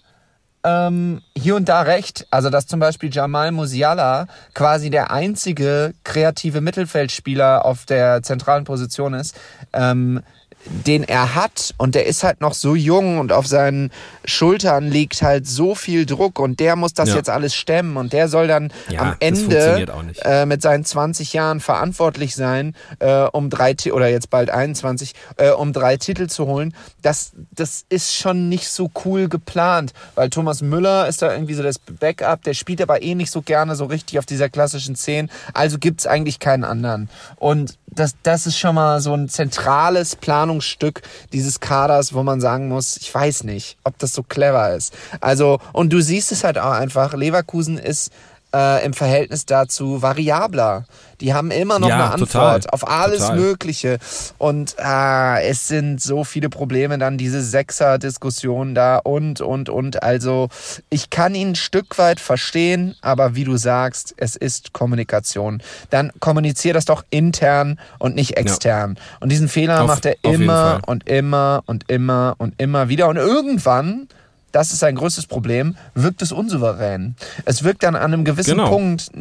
ähm, hier und da recht. Also, dass zum Beispiel Jamal Musiala quasi der einzige kreative Mittelfeldspieler auf der zentralen Position ist, ähm, den er hat und der ist halt noch so jung und auf seinen Schultern liegt halt so viel Druck und der muss das ja. jetzt alles stemmen und der soll dann ja, am Ende äh, mit seinen 20 Jahren verantwortlich sein, äh, um drei oder jetzt bald 21, äh, um drei Titel zu holen. Das, das ist schon nicht so cool geplant, weil Thomas Müller ist da irgendwie so das Backup, der spielt aber eh nicht so gerne so richtig auf dieser klassischen Szene, also gibt's eigentlich keinen anderen. Und das, das ist schon mal so ein zentrales Planungsstück dieses Kaders, wo man sagen muss, ich weiß nicht, ob das so clever ist. Also, und du siehst es halt auch einfach, Leverkusen ist äh, im Verhältnis dazu variabler. Die haben immer noch ja, eine Antwort total, auf alles total. Mögliche. Und äh, es sind so viele Probleme dann, diese Sechser-Diskussion da und, und, und. Also ich kann ihn ein Stück weit verstehen, aber wie du sagst, es ist Kommunikation. Dann kommunizier das doch intern und nicht extern. Ja. Und diesen Fehler auf, macht er immer und immer und immer und immer wieder. Und irgendwann das ist sein größtes Problem, wirkt es unsouverän. Es wirkt dann an einem gewissen genau. Punkt,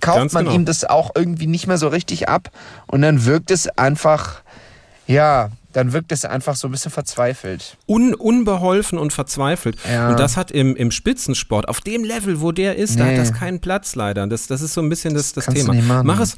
kauft Ganz man genau. ihm das auch irgendwie nicht mehr so richtig ab und dann wirkt es einfach, ja, dann wirkt es einfach so ein bisschen verzweifelt. Un, unbeholfen und verzweifelt. Ja. Und das hat im, im Spitzensport, auf dem Level, wo der ist, nee. da hat das keinen Platz leider. Das, das ist so ein bisschen das, das, das Thema. Mach es,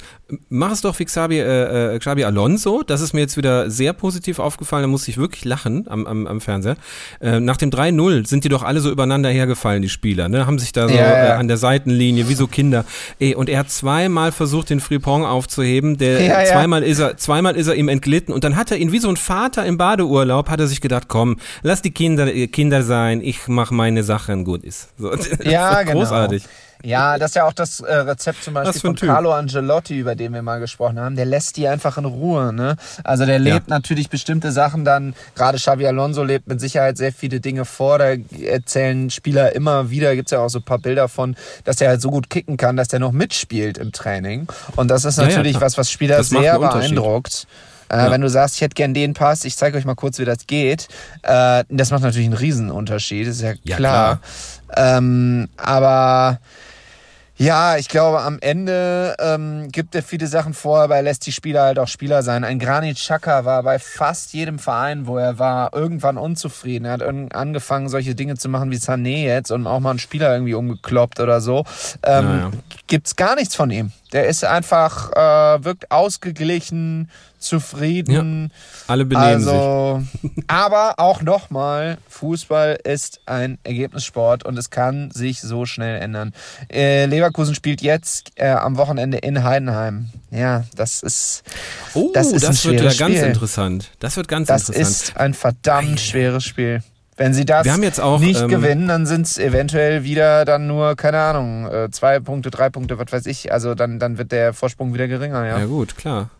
mach es doch wie Xabi, äh, äh, Xabi Alonso. Das ist mir jetzt wieder sehr positiv aufgefallen. Da musste ich wirklich lachen am, am, am Fernseher. Äh, nach dem 3-0 sind die doch alle so übereinander hergefallen, die Spieler. Ne? Haben sich da so ja, ja. Äh, an der Seitenlinie wie so Kinder. Ey, und er hat zweimal versucht, den Frimpong aufzuheben. Der, zweimal, Ist er, zweimal ist er ihm entglitten. Und dann hat er ihn wie so ein Vater im Badeurlaub, hat er sich gedacht, komm, lass die Kinder, äh, Kinder sein, ich mach meine Sachen, gut ist. So, ja, genau. Großartig. Ja, das ist ja auch das äh, Rezept zum Beispiel von typ? Carlo Angelotti, über den wir mal gesprochen haben. Der lässt die einfach in Ruhe. Ne? Also der lebt ja. natürlich bestimmte Sachen dann, gerade Xavi Alonso lebt mit Sicherheit sehr viele Dinge vor. Da erzählen Spieler immer wieder, gibt's ja auch so ein paar Bilder von, dass er halt so gut kicken kann, dass der noch mitspielt im Training. Und das ist natürlich ja, ja, was, was Spieler sehr beeindruckt. Äh, ja. Wenn du sagst, ich hätte gern den Pass, ich zeige euch mal kurz, wie das geht. Äh, das macht natürlich einen Riesenunterschied, ist ja klar. Ja, klar. Ähm, aber ja, ich glaube, am Ende ähm, gibt er viele Sachen vor, aber er lässt die Spieler halt auch Spieler sein. Ein Granit Xhaka war bei fast jedem Verein, wo er war, irgendwann unzufrieden. Er hat angefangen, solche Dinge zu machen wie Sané jetzt und auch mal einen Spieler irgendwie umgekloppt oder so. Ähm, naja. Gibt's gar nichts von ihm. Der ist einfach, äh, wirkt ausgeglichen, zufrieden. Ja, alle benehmen also, sich. aber auch nochmal, Fußball ist ein Ergebnissport und es kann sich so schnell ändern. Äh, Leverkusen spielt jetzt äh, am Wochenende in Heidenheim. Ja, das ist. Oh, das, ist das wird ja ganz interessant. Das wird ganz das interessant. Das ist ein verdammt schweres Spiel. Wenn sie das auch, nicht ähm, gewinnen, dann sind es eventuell wieder dann nur, keine Ahnung, äh, zwei Punkte, drei Punkte, was weiß ich. Also dann, dann wird der Vorsprung wieder geringer, ja. Ja gut, klar.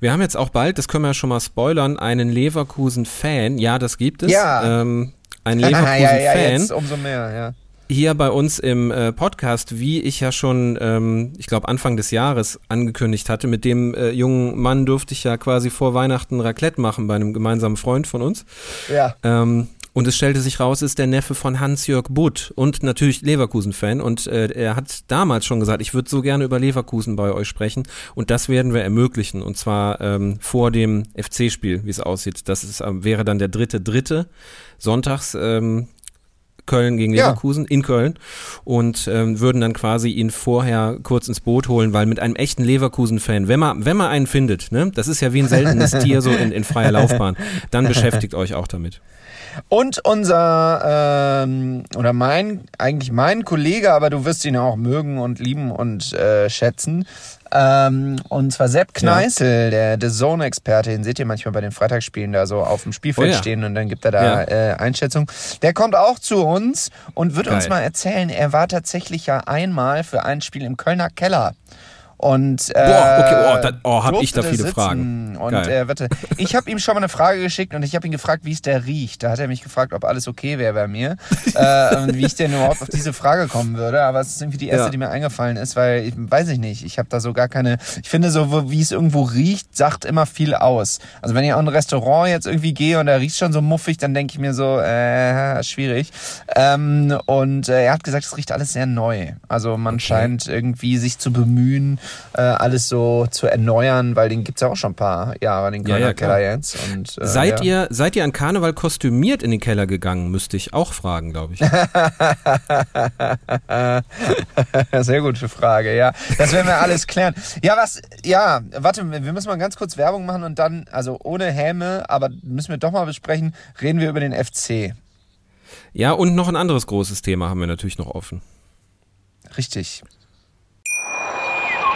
Wir haben jetzt auch bald, das können wir ja schon mal spoilern, einen Leverkusen-Fan. Ja, das gibt es. Ja. Ähm, ein Leverkusen-Fan. ja, ja, umso mehr, ja. Hier bei uns im äh, Podcast, wie ich ja schon, ähm, ich glaube Anfang des Jahres angekündigt hatte, mit dem äh, jungen Mann durfte ich ja quasi vor Weihnachten Raclette machen bei einem gemeinsamen Freund von uns. Ja. Ähm, und es stellte sich raus, ist der Neffe von Hans-Jörg Butt und natürlich Leverkusen-Fan. Und äh, er hat damals schon gesagt, ich würde so gerne über Leverkusen bei euch sprechen. Und das werden wir ermöglichen. Und zwar ähm, vor dem FC-Spiel, wie es aussieht. Das ist, äh, wäre dann der dritte, dritte sonntags. Ähm, Köln gegen Leverkusen ja. in Köln und ähm, würden dann quasi ihn vorher kurz ins Boot holen, weil mit einem echten Leverkusen-Fan, wenn man, wenn man einen findet, ne, das ist ja wie ein seltenes Tier so in, in freier Laufbahn, dann beschäftigt euch auch damit. Und unser, ähm, oder mein, eigentlich mein Kollege, aber du wirst ihn auch mögen und lieben und äh, schätzen. Ähm, und zwar Sepp Kneißl, ja. der The Zone-Experte, den seht ihr manchmal bei den Freitagsspielen da so auf dem Spielfeld oh ja. stehen und dann gibt er da ja. äh, Einschätzung. Der kommt auch zu uns und wird Geil. uns mal erzählen, er war tatsächlich ja einmal für ein Spiel im Kölner Keller. Und, äh, Boah, okay, oh, da, oh hab ich da viele sitzen. Fragen. Und äh, warte, ich habe ihm schon mal eine Frage geschickt und ich habe ihn gefragt, wie es der riecht. Da hat er mich gefragt, ob alles okay wäre bei mir äh, und wie ich denn überhaupt auf diese Frage kommen würde. Aber es ist irgendwie die erste, ja. die mir eingefallen ist, weil ich weiß ich nicht. Ich habe da so gar keine. Ich finde so, wie es irgendwo riecht, sagt immer viel aus. Also wenn ich an ein Restaurant jetzt irgendwie gehe und da riecht schon so muffig, dann denke ich mir so, äh, schwierig. Ähm, und äh, er hat gesagt, es riecht alles sehr neu. Also man okay. scheint irgendwie sich zu bemühen äh, alles so zu erneuern, weil den gibt es ja auch schon ein paar Jahre, den Kölner ja, ja, Keller jetzt. Und, äh, seid, ja. ihr, seid ihr an Karneval kostümiert in den Keller gegangen, müsste ich auch fragen, glaube ich. Sehr gute Frage, ja. Das werden wir alles klären. Ja, was, ja, warte, wir müssen mal ganz kurz Werbung machen und dann, also ohne Häme, aber müssen wir doch mal besprechen, reden wir über den FC. Ja, und noch ein anderes großes Thema haben wir natürlich noch offen. Richtig.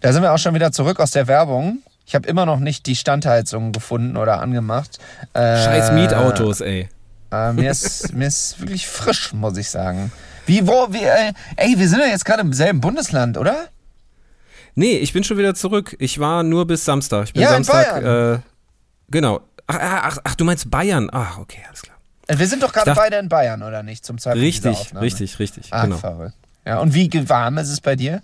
Da sind wir auch schon wieder zurück aus der Werbung. Ich habe immer noch nicht die Standheizung gefunden oder angemacht. Äh, Scheiß Mietautos, ey. Äh, mir, ist, mir ist wirklich frisch, muss ich sagen. Wie, wo, wie, äh, ey, wir sind ja jetzt gerade im selben Bundesland, oder? Nee, ich bin schon wieder zurück. Ich war nur bis Samstag. Ich bin Ja, in Samstag. Bayern. Äh, genau. Ach, ach, ach, du meinst Bayern. Ach, okay, alles klar. Äh, Wir sind doch gerade beide in Bayern, oder nicht? Zum Zeitpunkt Richtig, richtig, richtig. Ah, genau. verrückt. Ja, und wie warm ist es bei dir?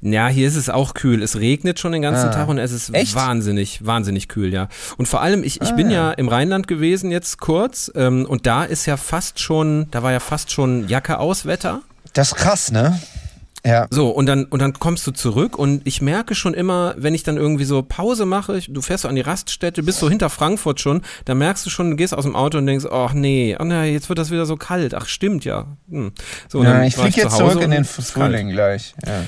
Ja, hier ist es auch kühl. Es regnet schon den ganzen Ah. Tag und es ist Echt? wahnsinnig, wahnsinnig kühl, ja. Und vor allem, ich, ich bin ja im Rheinland gewesen jetzt kurz ähm, und da ist ja fast schon, da war ja fast schon Jacke aus Wetter. Das ist krass, ne? Ja. So, und dann, und dann kommst du zurück und ich merke schon immer, wenn ich dann irgendwie so Pause mache, ich, du fährst so an die Raststätte, bist so hinter Frankfurt schon, da merkst du schon, du gehst aus dem Auto und denkst, ach nee, ach nee, jetzt wird das wieder so kalt. Ach stimmt, ja. Hm. So, ja ich fliege jetzt zurück in den Frühling gleich. Ja.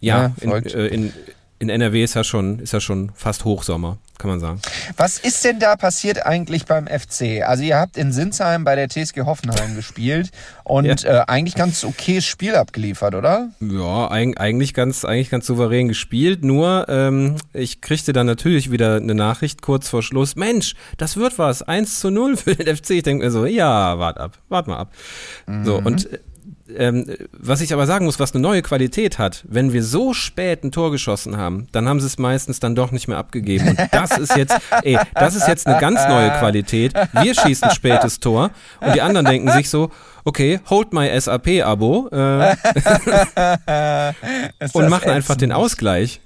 Ja, Ja, in, äh, in, in NRW ist ja schon, ist ja schon fast Hochsommer, kann man sagen. Was ist denn da passiert eigentlich beim FC? Also ihr habt in Sinsheim bei der TSG Hoffenheim gespielt und äh, eigentlich ganz okayes Spiel abgeliefert, oder? Ja, eig eigentlich ganz, eigentlich ganz souverän gespielt. Nur ähm, ich kriegte dann natürlich wieder eine Nachricht kurz vor Schluss. Mensch, das wird was. 1 zu 0 für den FC. Ich denke mir so, ja, wart ab, wart mal ab. So, und äh, ähm, was ich aber sagen muss, was eine neue Qualität hat, wenn wir so spät ein Tor geschossen haben, dann haben sie es meistens dann doch nicht mehr abgegeben. Und das ist jetzt, ey, das ist jetzt eine ganz neue Qualität. Wir schießen spätes Tor und die anderen denken sich so, okay, hold my SAP-Abo äh, und machen einfach den? Ausgleich.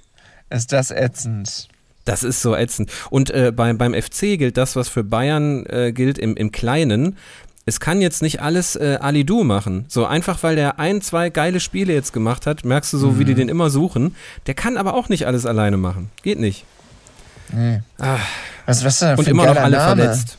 Ist das ätzend? Das ist so ätzend. Und äh, beim, beim FC gilt das, was für Bayern äh, gilt im, im Kleinen. Es kann jetzt nicht alles äh, Ali Du machen. So einfach, weil der ein, zwei geile Spiele jetzt gemacht hat, merkst du so, Mhm. wie die den immer suchen. Der kann aber auch nicht alles alleine machen. Geht nicht. Was, was ist denn Und immer noch alle Name? verletzt.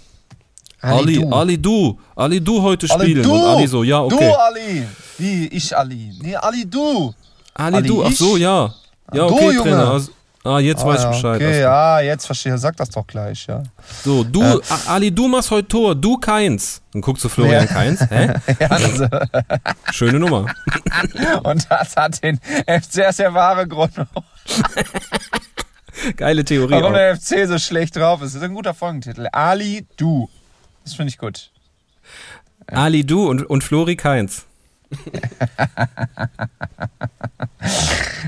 Ali, Du. Ali Du, Ali Du heute Ali, spielen. du. Und Ali so, ja, okay. Du, Ali. Wie, ich, Ali. Nee, Ali, du. Ali, Ali, Du, ach so, ja. Ja, Du, okay, Junge. Trainer. Also- Ah, jetzt weiß ich Ah, ja, Bescheid. Okay, Also- ja, jetzt verstehe. Sag das doch gleich, ja. So, du, A- Ali, du machst heute Tor, du keins. Dann guckst du Florian Ja. Keins. Hä? ja also, Schöne Nummer. und das hat den FC ist der wahre Grund, Geile Theorie. warum Auch. der FC so schlecht drauf ist. Das ist ein guter Folgentitel. Ali, du. Das finde ich gut. Ali Du und, und Flori Keins.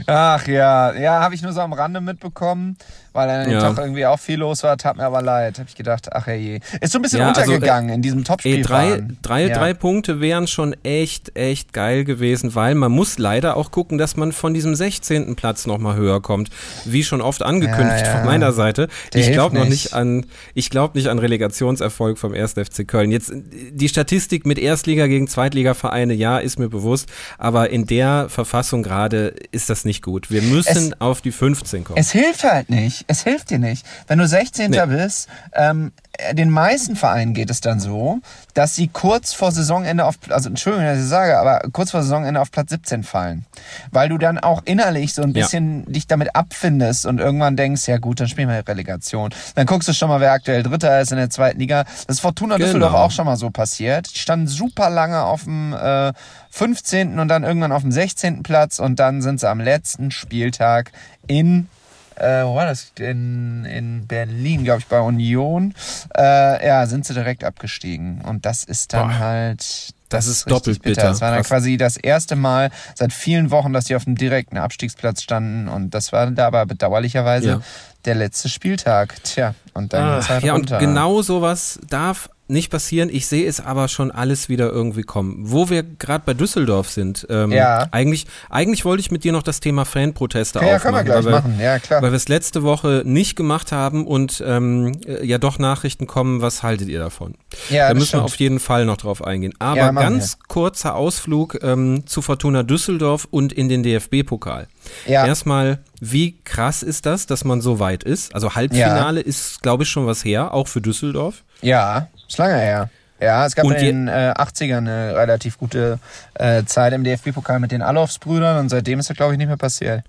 Ach ja, ja, habe ich nur so am Rande mitbekommen, weil an dem Ja. Tag irgendwie auch viel los war. Tat mir aber leid. Habe ich gedacht, ach je. Ist so ein bisschen Ja, also, untergegangen in diesem Topspiel. Ey, drei, drei, ja. drei Punkte wären schon echt, echt geil gewesen, weil man muss leider auch gucken, dass man von diesem 16. Platz nochmal höher kommt. Wie schon oft angekündigt von meiner Seite. Der ich glaube noch nicht. an, ich glaube nicht an Relegationserfolg vom 1. FC Köln. Jetzt, die Statistik mit Erstliga gegen Zweitligavereine, ja, ist mir bewusst, aber in der Verfassung gerade ist das nicht gut. Wir müssen auf die 15 kommen. Es hilft halt nicht. Es hilft dir nicht. Wenn du 16. Nee. bist, ähm, den meisten Vereinen geht es dann so, dass sie kurz vor Saisonende auf, also Entschuldigung, dass ich sage, aber kurz vor Saisonende auf Platz 17 fallen. Weil du dann auch innerlich so ein Ja. bisschen dich damit abfindest und irgendwann denkst, ja gut, dann spielen wir Relegation. Dann guckst du schon mal, wer aktuell Dritter ist in der zweiten Liga. Das ist Fortuna Genau. Düsseldorf auch schon mal so passiert. Die standen super lange auf dem äh, 15. und dann irgendwann auf dem 16. Platz und dann sind sie am letzten Spieltag in äh, wo war das? In, in Berlin, glaube ich, bei Union. Äh, ja, sind sie direkt abgestiegen. Und das ist dann Boah. halt. Das ist richtig doppelt bitter. Das war dann Krass. quasi das erste Mal seit vielen Wochen, dass sie auf dem direkten Abstiegsplatz standen. Und das war da aber bedauerlicherweise Ja. der letzte Spieltag. Tja, und dann geht's Ah, halt ja, und runter. genau sowas darf nicht passieren. Ich sehe es aber schon alles wieder irgendwie kommen. Wo wir gerade bei Düsseldorf sind, ähm, Ja. eigentlich, eigentlich wollte ich mit dir noch das Thema Fanproteste Ja, aufmachen. können wir gleich weil machen. Ja, klar. Weil wir es letzte Woche nicht gemacht haben und ähm, äh, ja doch Nachrichten kommen, was haltet ihr davon? Ja, da müssen wir stimmt. auf jeden Fall noch drauf eingehen. Aber Ja, machen ganz kurzer Ausflug ähm, zu Fortuna Düsseldorf und in den DFB-Pokal. Ja. Erstmal, wie krass ist das, dass man so weit ist? Also Halbfinale ist, glaube ich, schon was her, auch für Düsseldorf. Ja, ist lange her. Ja, es gab Und in den äh, 80ern eine relativ gute äh, Zeit im DFB-Pokal mit den Alofs-Brüdern und seitdem ist das, glaube ich, nicht mehr passiert.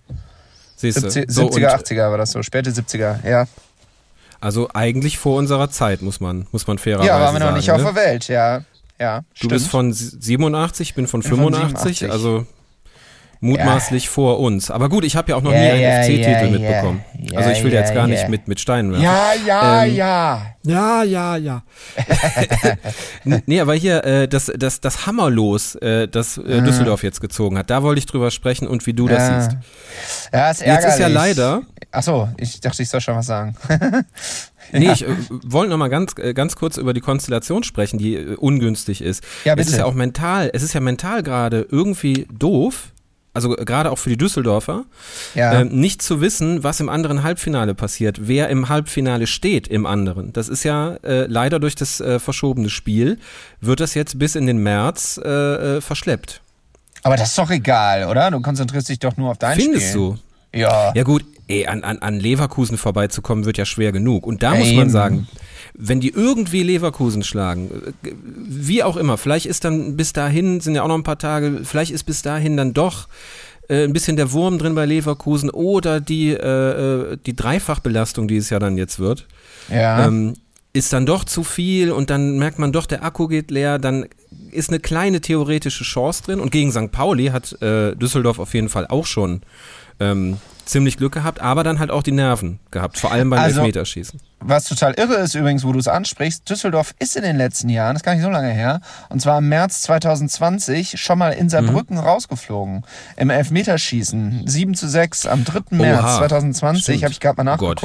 Siehst du? 70, So, 70er, und 80er war das so, späte 70er, ja. Also eigentlich vor unserer Zeit, muss man, muss man fairerweise Ja, waren wir noch sagen, nicht auf ne? der Welt, ja. Ja, Du stimmt. bist von 87, ich bin von Bin von 85, 87. also mutmaßlich vor uns. Aber gut, ich habe ja auch noch Ja, nie einen ja, FC-Titel ja, mitbekommen. ja. also ich will Ja, jetzt ja, gar ja. nicht mit, mit Steinen werfen. Ja, ja, Ähm, ja. Ja, ja, ja. Nee, aber hier, äh, das, das, das Hammerlos, äh, das äh, Düsseldorf jetzt gezogen hat, da wollte ich drüber sprechen und wie du das Ja. siehst. Ja, ist Jetzt ist ja ärgerlich. leider, Achso, ich dachte, ich soll schon was sagen. nee, ich äh, wollte noch mal ganz, äh, ganz kurz über die Konstellation sprechen, die äh, ungünstig ist. Ja, Es ist bitte. ja auch mental, es ist ja mental gerade irgendwie doof, also gerade auch für die Düsseldorfer, Ja. ähm, nicht zu wissen, was im anderen Halbfinale passiert, wer im Halbfinale steht im anderen. Das ist ja äh, leider durch das äh, verschobene Spiel, wird das jetzt bis in den März äh, äh, verschleppt. Aber das ist doch egal, oder? Du konzentrierst dich doch nur auf dein Findest Spiel. du? Ja. Ja gut, ey, an, an, an Leverkusen vorbeizukommen wird ja schwer genug. Und da muss man sagen, wenn die irgendwie Leverkusen schlagen, wie auch immer, vielleicht ist dann bis dahin, sind ja auch noch ein paar Tage, vielleicht ist bis dahin dann doch äh, ein bisschen der Wurm drin bei Leverkusen oder die, äh, äh, die Dreifachbelastung, die es ja dann jetzt wird, Ja. ähm, ist dann doch zu viel und dann merkt man doch, der Akku geht leer, dann ist eine kleine theoretische Chance drin und gegen St. Pauli hat äh, Düsseldorf auf jeden Fall auch schon ähm, ziemlich Glück gehabt, aber dann halt auch die Nerven gehabt, vor allem beim Also- Elfmeterschießen. Was total irre ist übrigens, wo du es ansprichst, Düsseldorf ist in den letzten Jahren, das ist gar nicht so lange her, und zwar im März 2020 schon mal in Saarbrücken Mhm. rausgeflogen. Im Elfmeterschießen. 7 zu 6 am 3. März Oha. 2020, Stimmt. habe ich gerade mal Oh Gott.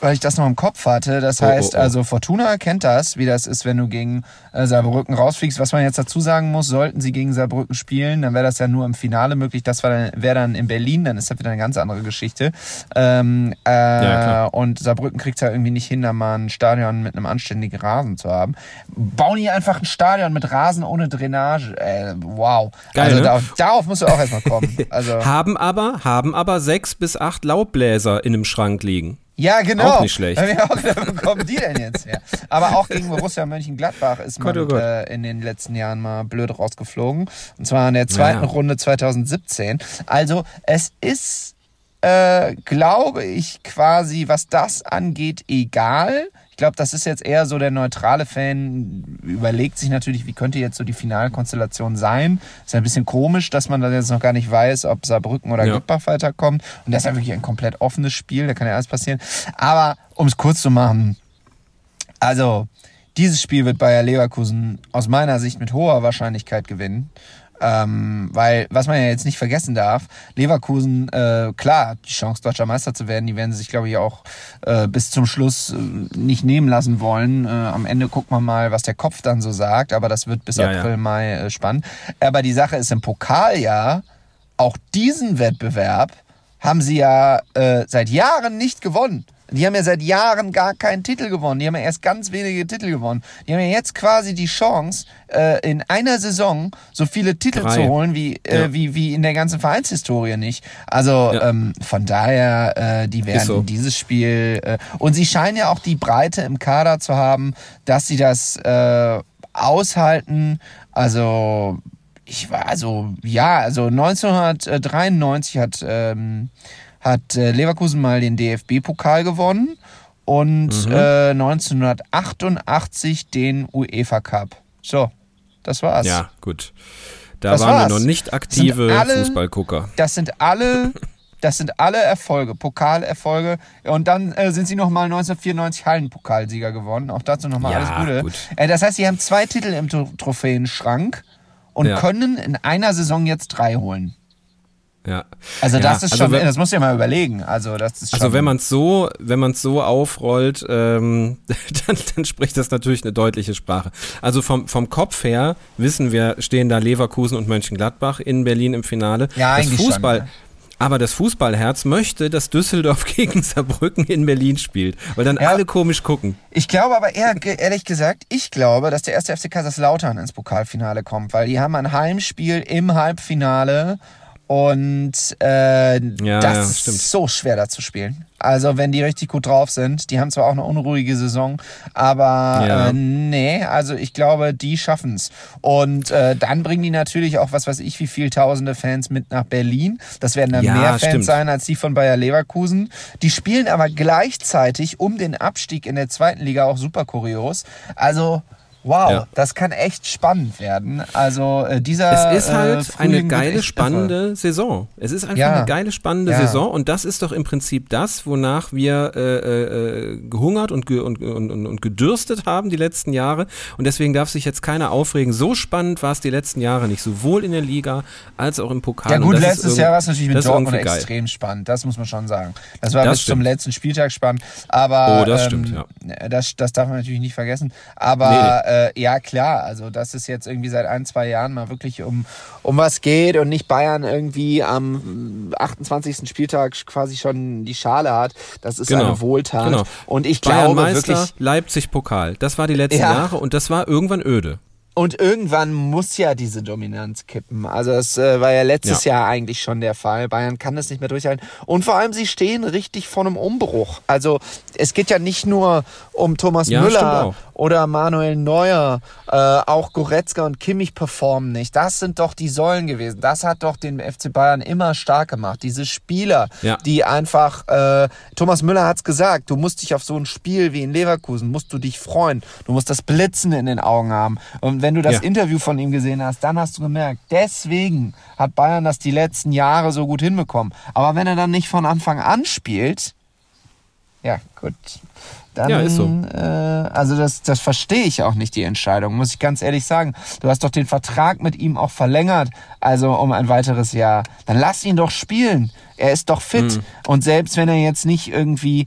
Weil ich das noch im Kopf hatte. Das Oh, oh, heißt oh. also, Fortuna kennt das, wie das ist, wenn du gegen äh, Saarbrücken rausfliegst. Was man jetzt dazu sagen muss, sollten sie gegen Saarbrücken spielen, dann wäre das ja nur im Finale möglich. Das wäre dann, in Berlin, dann ist das wieder eine ganz andere Geschichte. Ähm, äh, klar. und Saarbrücken kriegt ja irgendwie nicht hin, da mal ein Stadion mit einem anständigen Rasen zu haben. Bauen die einfach ein Stadion mit Rasen ohne Drainage. Äh, wow. Geil, also ne? darauf, darauf musst du auch erstmal kommen. Also, Haben aber, haben aber sechs bis acht Laubbläser in einem Schrank liegen. Ja, genau. Auch nicht schlecht. Auch wo kommen die denn jetzt her? Aber auch gegen Borussia Mönchengladbach ist man Gott, oh Gott. äh, in den letzten Jahren mal blöd rausgeflogen. Und zwar in der zweiten Ja. Runde 2017. Also es ist, äh, glaube ich, quasi, was das angeht, egal. Ich glaube, das ist jetzt eher so der neutrale Fan, überlegt sich natürlich, wie könnte jetzt so die Finalkonstellation sein. Ist ja ein bisschen komisch, dass man da jetzt noch gar nicht weiß, ob Saarbrücken oder Ja. Gladbach weiterkommt. Und das ist ja wirklich ein komplett offenes Spiel, da kann ja alles passieren. Aber um es kurz zu machen, also dieses Spiel wird Bayer Leverkusen aus meiner Sicht mit hoher Wahrscheinlichkeit gewinnen. Ähm, weil, was man ja jetzt nicht vergessen darf, Leverkusen, äh, klar, die Chance, deutscher Meister zu werden, die werden sie sich, glaube ich, auch äh, bis zum Schluss äh, nicht nehmen lassen wollen. Äh, am Ende guckt man mal, was der Kopf dann so sagt, aber das wird bis Ja, April, ja. Mai äh, spannend. Aber die Sache ist im Pokaljahr, auch diesen Wettbewerb haben sie ja äh, seit Jahren nicht gewonnen. Die haben ja seit Jahren gar keinen Titel gewonnen. Die haben ja erst ganz wenige Titel gewonnen. Die haben ja jetzt quasi die Chance, äh, in einer Saison so viele Titel Drei. zu holen wie, äh, Ja. wie, wie in der ganzen Vereinshistorie nicht. Also Ja. ähm, von daher, äh, die werden so. dieses Spiel äh, und sie scheinen ja auch die Breite im Kader zu haben, dass sie das äh, aushalten. Also ich war also ja, also 1993 hat ähm, hat äh, Leverkusen mal den DFB-Pokal gewonnen und Mhm. äh, 1988 den UEFA Cup. So, das war's. Ja, gut. Da Das waren war's. wir noch nicht aktive alle- Fußballgucker. Das sind alle, das sind alle Erfolge, Pokalerfolge. Und dann äh, sind sie nochmal 1994 Hallenpokalsieger geworden. Auch dazu nochmal Ja, alles Gute. gut. Äh, das heißt, sie haben zwei Titel im Tro Trophäenschrank und Ja. können in einer Saison jetzt drei holen. Ja. Also Ja, das ist also schon, wenn- das musst du dir mal überlegen. Also das ist schon, Also wenn man es so, wenn man es so aufrollt, ähm, dann, dann spricht das natürlich eine deutliche Sprache. Also vom, vom Kopf her wissen wir, stehen da Leverkusen und Mönchengladbach in Berlin im Finale. Ja, das eigentlich schon, Fußball, ja. aber das Fußballherz möchte, dass Düsseldorf gegen Saarbrücken in Berlin spielt, weil dann Ja. alle komisch gucken. Ich glaube aber eher, ehrlich gesagt, ich glaube, dass der erste FC Kaiserslautern ins Pokalfinale kommt, weil die haben ein Heimspiel im Halbfinale und äh, Ja, das ja, ist so schwer da zu spielen. Also wenn die richtig gut drauf sind, die haben zwar auch eine unruhige Saison, aber Ja. äh, nee, also ich glaube, die schaffen's. Und äh, dann bringen die natürlich auch was weiß ich, wie viel tausende Fans mit nach Berlin. Das werden dann mehr Fans stimmt. sein als die von Bayer Leverkusen. Die spielen aber gleichzeitig um den Abstieg in der zweiten Liga auch super kurios. Also Wow, Ja. das kann echt spannend werden. Also äh, dieser Es ist halt äh, eine geile, spannende Saison. Es ist einfach Ja. eine geile, spannende Ja. Saison und das ist doch im Prinzip das, wonach wir äh, äh, äh, gehungert und, ge und, und, und, gedürstet haben die letzten Jahre und deswegen darf sich jetzt keiner aufregen. So spannend war es die letzten Jahre nicht, sowohl in der Liga als auch im Pokal. Ja gut, letztes Jahr war es natürlich mit Dortmund extrem spannend. Das muss man schon sagen. Das war Das bis zum stimmt. letzten Spieltag spannend. Aber Oh, das ähm, stimmt, das, das darf man natürlich nicht vergessen. Aber Äh, ja klar, also dass es jetzt irgendwie seit ein, zwei Jahren mal wirklich um, um was geht und nicht Bayern irgendwie am 28. Spieltag quasi schon die Schale hat, das ist Genau, eine Wohltat. genau. Und ich Bayern glaube Meister, wirklich, Leipzig Pokal. Das war die letzten Ja. Jahre und das war irgendwann öde. Und irgendwann muss ja diese Dominanz kippen. Also das äh, war ja letztes Ja. Jahr eigentlich schon der Fall. Bayern kann das nicht mehr durchhalten. Und vor allem, sie stehen richtig vor einem Umbruch. Also es geht ja nicht nur um Thomas Ja, Müller oder Manuel Neuer. Äh, auch Goretzka und Kimmich performen nicht. Das sind doch die Säulen gewesen. Das hat doch den FC Bayern immer stark gemacht. Diese Spieler, Ja. die einfach, äh, Thomas Müller hat's gesagt, du musst dich auf so ein Spiel wie in Leverkusen, musst du dich freuen. Du musst das Blitzen in den Augen haben. Und wenn du das Ja. Interview von ihm gesehen hast, dann hast du gemerkt, deswegen hat Bayern das die letzten Jahre so gut hinbekommen. Aber wenn er dann nicht von Anfang an spielt, ja, gut. Dann, Ja, ist so. Äh, also das, das verstehe ich auch nicht, die Entscheidung, muss ich ganz ehrlich sagen. Du hast doch den Vertrag mit ihm auch verlängert, also um ein weiteres Jahr. Dann lass ihn doch spielen. Er ist doch fit. Mhm. Und selbst wenn er jetzt nicht irgendwie,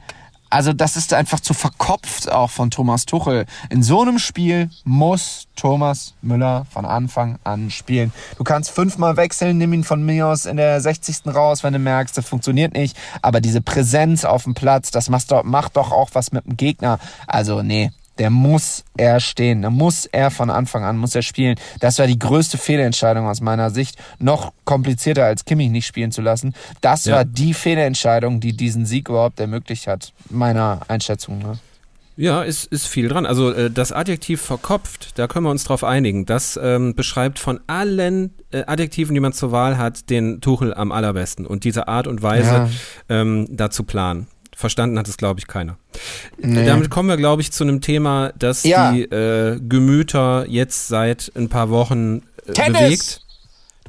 also das ist einfach zu verkopft auch von Thomas Tuchel. In so einem Spiel muss Thomas Müller von Anfang an spielen. Du kannst fünfmal wechseln, nimm ihn von mir aus in der 60. raus, wenn du merkst, das funktioniert nicht. Aber diese Präsenz auf dem Platz, das macht doch, macht doch auch was mit dem Gegner. Also nee, der muss er stehen. Da muss er von Anfang an, muss er spielen. Das war die größte Fehlentscheidung aus meiner Sicht. Noch komplizierter als Kimmich nicht spielen zu lassen. Das Ja. war die Fehlentscheidung, die diesen Sieg überhaupt ermöglicht hat. Meiner Einschätzung. Ne? Ja, ist, ist viel dran. Also äh, das Adjektiv verkopft, da können wir uns drauf einigen. Das ähm, beschreibt von allen äh, Adjektiven, die man zur Wahl hat, den Tuchel am allerbesten. Und diese Art und Weise, Ja. ähm, da zu planen. Verstanden hat es, glaube ich, keiner. Nee. Damit kommen wir, glaube ich, zu einem Thema, das Ja. die äh, Gemüter jetzt seit ein paar Wochen äh, bewegt.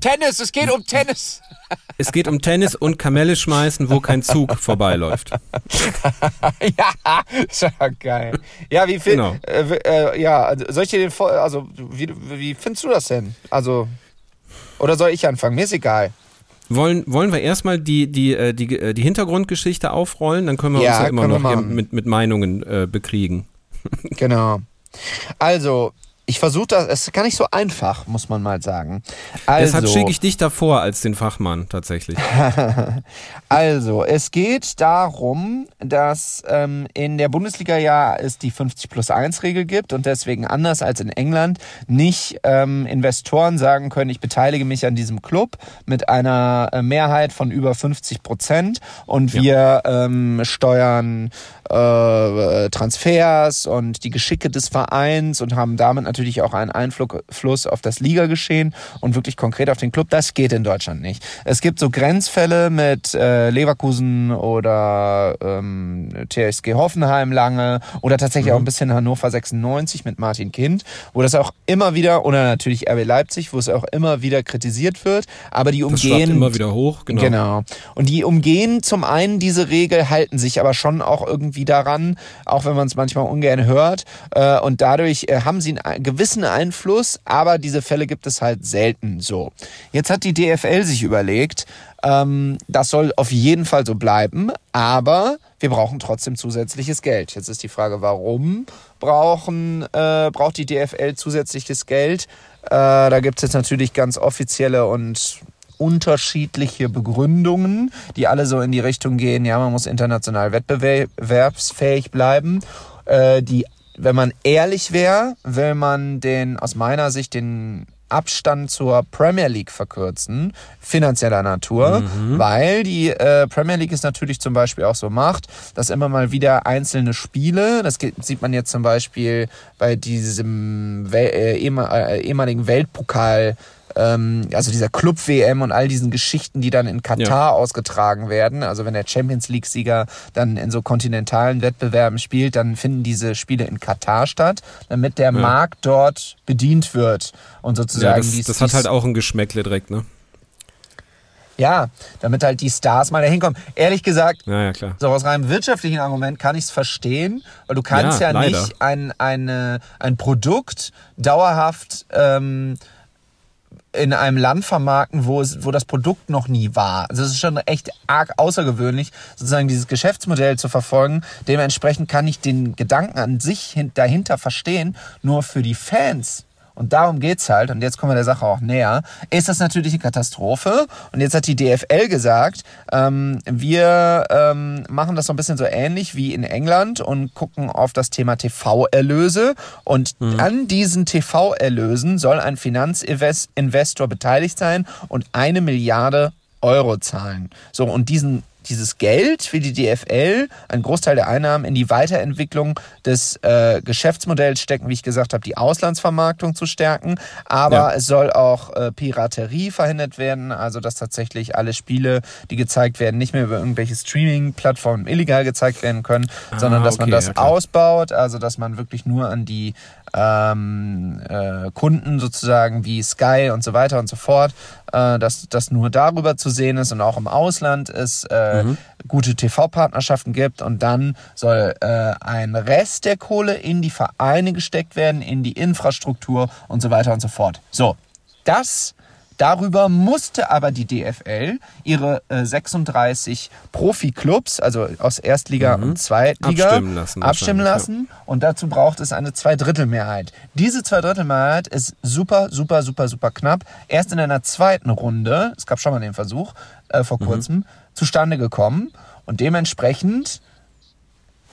Tennis! Es geht um Tennis! Es geht um Tennis und Kamelle schmeißen, wo kein Zug vorbeiläuft. ja, ist ja geil. Ja, wie viel, Genau. äh, äh, ja, also soll ich dir den, also wie, wie findest du das denn? Also, oder soll ich anfangen? Mir ist egal. Wollen, wollen wir erstmal die, die, äh, die, äh, die Hintergrundgeschichte aufrollen? Dann können wir Ja, uns ja immer noch mit, mit Meinungen äh, bekriegen. Genau. Also, ich versuche das, es ist gar nicht so einfach, muss man mal sagen. Also, Deshalb schicke ich dich davor als den Fachmann tatsächlich. Also, es geht darum, dass ähm, in der Bundesliga ja es die 50 plus 1 Regel gibt und deswegen anders als in England nicht ähm, Investoren sagen können, ich beteilige mich an diesem Club mit einer äh, Mehrheit von über 50 Prozent und wir ähm, steuern äh, Transfers und die Geschicke des Vereins und haben damit natürlich auch einen Einfluss auf das Ligageschehen und wirklich konkret auf den Club. Das geht in Deutschland nicht. Es gibt so Grenzfälle mit äh, Leverkusen oder ähm, TSG Hoffenheim lange oder tatsächlich auch ein bisschen Hannover 96 mit Martin Kind, wo das auch immer wieder, oder natürlich RB Leipzig, wo es auch immer wieder kritisiert wird, aber die Das umgehen immer wieder hoch, genau. Genau. Und die umgehen zum einen diese Regel, halten sich aber schon auch irgendwie daran, auch wenn man es manchmal ungern hört. Äh, Und dadurch äh, haben sie einen gewissen Einfluss, aber diese Fälle gibt es halt selten so. Jetzt hat die DFL sich überlegt, ähm, das soll auf jeden Fall so bleiben, aber wir brauchen trotzdem zusätzliches Geld. Jetzt ist die Frage, warum brauchen, äh, braucht die DFL zusätzliches Geld? Äh, da gibt es jetzt natürlich ganz offizielle und unterschiedliche Begründungen, die alle so in die Richtung gehen, ja, man muss international wettbewerbsfähig bleiben. Äh, die, wenn man ehrlich wäre, will man den, aus meiner Sicht, den Abstand zur Premier League verkürzen, finanzieller Natur, weil die äh, Premier League es natürlich zum Beispiel auch so macht, dass immer mal wieder einzelne Spiele, das sieht man jetzt zum Beispiel bei diesem Wel äh, äh, ehemaligen Weltpokal ähm, also dieser Club-WM und all diesen Geschichten, die dann in Katar Ja. ausgetragen werden. Also wenn der Champions League-Sieger dann in so kontinentalen Wettbewerben spielt, dann finden diese Spiele in Katar statt, damit der Markt dort bedient wird und sozusagen Ja, das, dies- das hat halt auch ein Geschmäckle direkt, ne? ja, damit halt die Stars mal dahin kommen. Ehrlich gesagt, Ja, ja, klar. so aus reinem wirtschaftlichen Argument kann ich es verstehen, weil du kannst ja, Ja, nicht ein, eine, ein Produkt dauerhaft ähm, in einem Land vermarkten, wo, es, wo das Produkt noch nie war. Also es ist schon echt arg außergewöhnlich, sozusagen dieses Geschäftsmodell zu verfolgen. Dementsprechend kann ich den Gedanken an sich hin, dahinter verstehen, nur für die Fans. Und darum geht's halt, und jetzt kommen wir der Sache auch näher, ist das natürlich eine Katastrophe. Und jetzt hat die DFL gesagt, ähm, wir ähm, machen das so ein bisschen so ähnlich wie in England und gucken auf das Thema TV-Erlöse. Und an diesen TV-Erlösen soll ein Finanzinvestor beteiligt sein und eine Milliarde Euro zahlen. So, und diesen, dieses Geld will die DFL, ein Großteil der Einnahmen, in die Weiterentwicklung des äh, Geschäftsmodells stecken, wie ich gesagt habe, die Auslandsvermarktung zu stärken. Aber Ja. es soll auch äh, Piraterie verhindert werden, also dass tatsächlich alle Spiele, die gezeigt werden, nicht mehr über irgendwelche Streaming-Plattformen illegal gezeigt werden können, sondern dass man okay, das ja, ausbaut, also dass man wirklich nur an die ähm, äh, Kunden sozusagen wie Sky und so weiter und so fort, äh, dass das nur darüber zu sehen ist und auch im Ausland es äh, gute TV-Partnerschaften gibt und dann soll äh, ein Rest der Kohle in die Vereine gesteckt werden, in die Infrastruktur und so weiter und so fort. So, das Darüber musste aber die DFL ihre äh, 36 Profi-Clubs, also aus Erstliga und Zweitliga, Abstimmen lassen abstimmen lassen. Und dazu braucht es eine Zweidrittelmehrheit. Diese Zweidrittelmehrheit ist super, super, super, super knapp. Erst in einer zweiten Runde, es gab schon mal den Versuch äh, vor kurzem, zustande gekommen. Und dementsprechend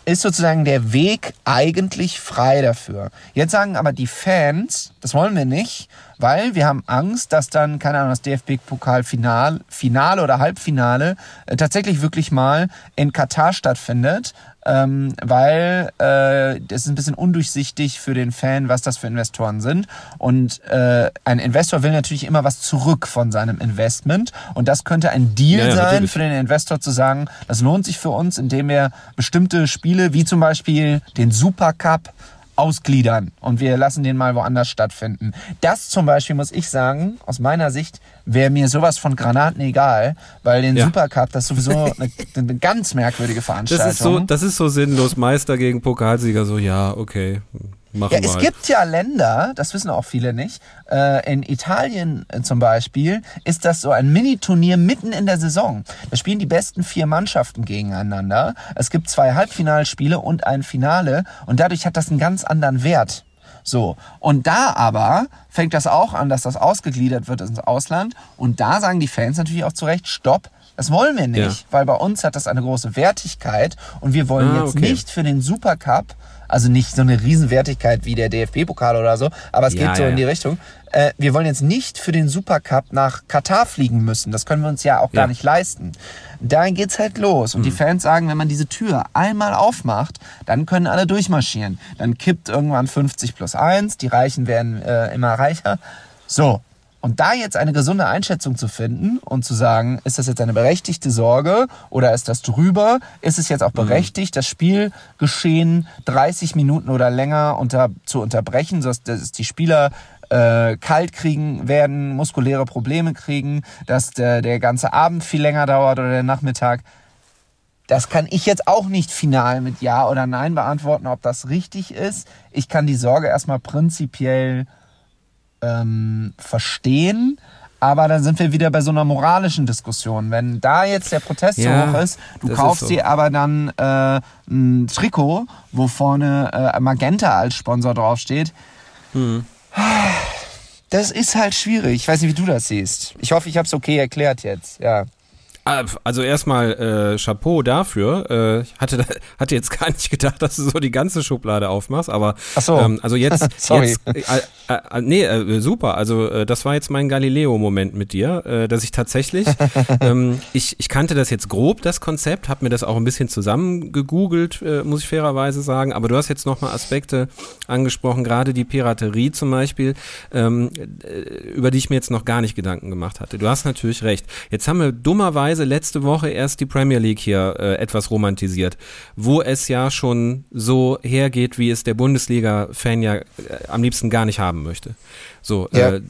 ist sozusagen der Weg eigentlich frei dafür. Jetzt sagen aber die Fans, das wollen wir nicht, weil wir haben Angst, dass dann, keine Ahnung, das DFB-Pokal-Finale Finale oder Halbfinale äh, tatsächlich wirklich mal in Katar stattfindet, ähm, weil äh, das ist ein bisschen undurchsichtig für den Fan, was das für Investoren sind. Und äh, ein Investor will natürlich immer was zurück von seinem Investment. Und das könnte ein Deal Ja, ja, sein natürlich. für den Investor zu sagen, das lohnt sich für uns, indem wir bestimmte Spiele, wie zum Beispiel den Supercup, ausgliedern und wir lassen den mal woanders stattfinden. Das zum Beispiel, muss ich sagen, aus meiner Sicht, wäre mir sowas von Granaten egal, weil den Ja. Supercup, das ist sowieso eine, eine ganz merkwürdige Veranstaltung. Das ist so, das ist so sinnlos. Meister gegen Pokalsieger, so ja, okay, machen Ja, es halt. gibt ja Länder, das wissen auch viele nicht. Äh, in Italien äh, zum Beispiel ist das so ein Mini-Turnier mitten in der Saison. Da spielen die besten vier Mannschaften gegeneinander. Es gibt zwei Halbfinalspiele und ein Finale und dadurch hat das einen ganz anderen Wert. So. Und da aber fängt das auch an, dass das ausgegliedert wird ins Ausland. Und da sagen die Fans natürlich auch zu Recht, stopp, das wollen wir nicht, Ja. weil bei uns hat das eine große Wertigkeit und wir wollen Ah, jetzt okay. nicht für den Supercup, also nicht so eine Riesenwertigkeit wie der DFB-Pokal oder so, aber es Ja, geht so ja, in die. Richtung. Äh, wir wollen jetzt nicht für den Supercup nach Katar fliegen müssen. Das können wir uns ja auch gar nicht leisten. Da geht's halt los. Und die Fans sagen, wenn man diese Tür einmal aufmacht, dann können alle durchmarschieren. Dann kippt irgendwann 50 plus 1, die Reichen werden äh, immer reicher. So. Und da jetzt eine gesunde Einschätzung zu finden und zu sagen, ist das jetzt eine berechtigte Sorge oder ist das drüber? Ist es jetzt auch berechtigt, das Spielgeschehen 30 Minuten oder länger unter, zu unterbrechen, sodass dass die Spieler äh, kalt kriegen werden, muskuläre Probleme kriegen, dass der, der ganze Abend viel länger dauert oder der Nachmittag. Das kann ich jetzt auch nicht final mit Ja oder Nein beantworten, ob das richtig ist. Ich kann die Sorge erstmal prinzipiell ähm, verstehen. Aber dann sind wir wieder bei so einer moralischen Diskussion. Wenn da jetzt der Protest Ja, so hoch ist, du kaufst ist so. dir aber dann äh, ein Trikot, wo vorne äh, Magenta als Sponsor draufsteht. Hm. Das ist halt schwierig. Ich weiß nicht, wie du das siehst. Ich hoffe, ich habe es okay erklärt jetzt. Ja. Ah, Also erstmal äh, Chapeau dafür. Äh, ich hatte, hatte jetzt gar nicht gedacht, dass du so die ganze Schublade aufmachst, aber Ach so. ähm, also jetzt, Sorry. jetzt äh, äh, äh, nee, äh, super. Also äh, das war jetzt mein Galileo-Moment mit dir, dass ich tatsächlich, ähm, ich, ich kannte das jetzt grob, das Konzept, habe mir das auch ein bisschen zusammengegoogelt, muss ich fairerweise sagen, aber du hast jetzt nochmal Aspekte angesprochen, gerade die Piraterie zum Beispiel, ähm, äh, über die ich mir jetzt noch gar nicht Gedanken gemacht hatte. Du hast natürlich recht. Jetzt haben wir dummerweise letzte Woche erst die Premier League hier äh, etwas romantisiert, wo es ja schon so hergeht, wie es der Bundesliga-Fan ja äh, am liebsten gar nicht haben möchte. So, Ja. äh,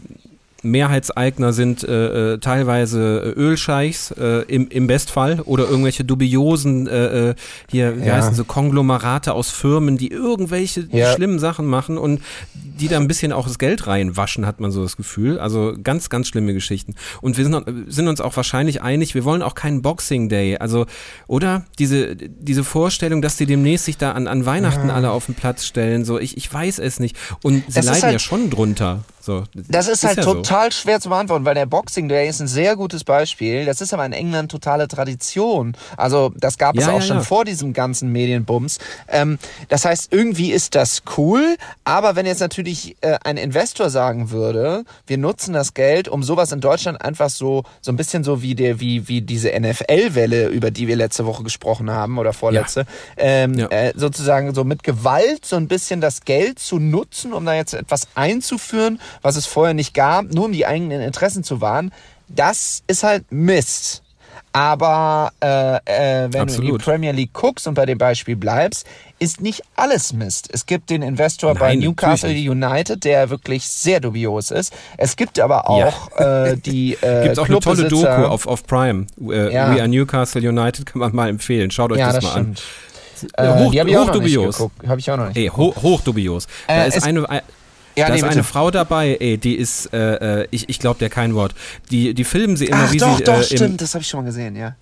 Mehrheitseigner sind äh, äh, teilweise äh, Ölscheichs äh, im, im Bestfall oder irgendwelche dubiosen äh, äh, hier, wie Ja. heißen sie, Konglomerate aus Firmen, die irgendwelche Ja. schlimmen Sachen machen und die da ein bisschen auch das Geld reinwaschen, hat man so das Gefühl. Also ganz, ganz schlimme Geschichten. Und wir sind, sind uns auch wahrscheinlich einig, wir wollen auch keinen Boxing Day. Also, oder? Diese, diese Vorstellung, dass die demnächst sich da an, an Weihnachten alle auf den Platz stellen, so, ich, ich weiß es nicht. Und sie Das leiden halt- ja schon drunter. So, Das ist halt ja so. total schwer zu beantworten, weil der Boxing Day ist ein sehr gutes Beispiel. Das ist aber in England totale Tradition. Also das gab es Ja, auch ja, schon vor diesem ganzen Medienbums. Ähm, das heißt, irgendwie ist das cool, aber wenn jetzt natürlich äh, ein Investor sagen würde, wir nutzen das Geld, um sowas in Deutschland einfach so so ein bisschen so wie der wie wie diese NFL-Welle, über die wir letzte Woche gesprochen haben oder vorletzte, ähm, äh, sozusagen so mit Gewalt so ein bisschen das Geld zu nutzen, um da jetzt etwas einzuführen, was es vorher nicht gab, nur um die eigenen Interessen zu wahren, das ist halt Mist. Aber äh, äh, wenn du in Absolut. die Premier League guckst und bei dem Beispiel bleibst, ist nicht alles Mist. Es gibt den Investor bei Nein, Newcastle natürlich United, der wirklich sehr dubios ist. Es gibt aber auch äh, die äh, Gibt auch eine tolle Doku auf, auf Prime. Äh, Ja. We are Newcastle United kann man mal empfehlen. Schaut euch ja, das, das mal stimmt. an. Äh, hoch, die habe ich auch noch nicht hochdubios. geguckt. Ich auch noch nicht. Ey, ho hochdubios. Da Äh, ist es- eine, ein- Ja, da nee, ist bitte. eine Frau dabei, ey, die ist, äh, äh, ich, ich glaube der kein Wort. Die, die filmen sie immer, Ach wie doch, sie doch, äh, im, stimmt. Das habe ich schon mal gesehen, ja.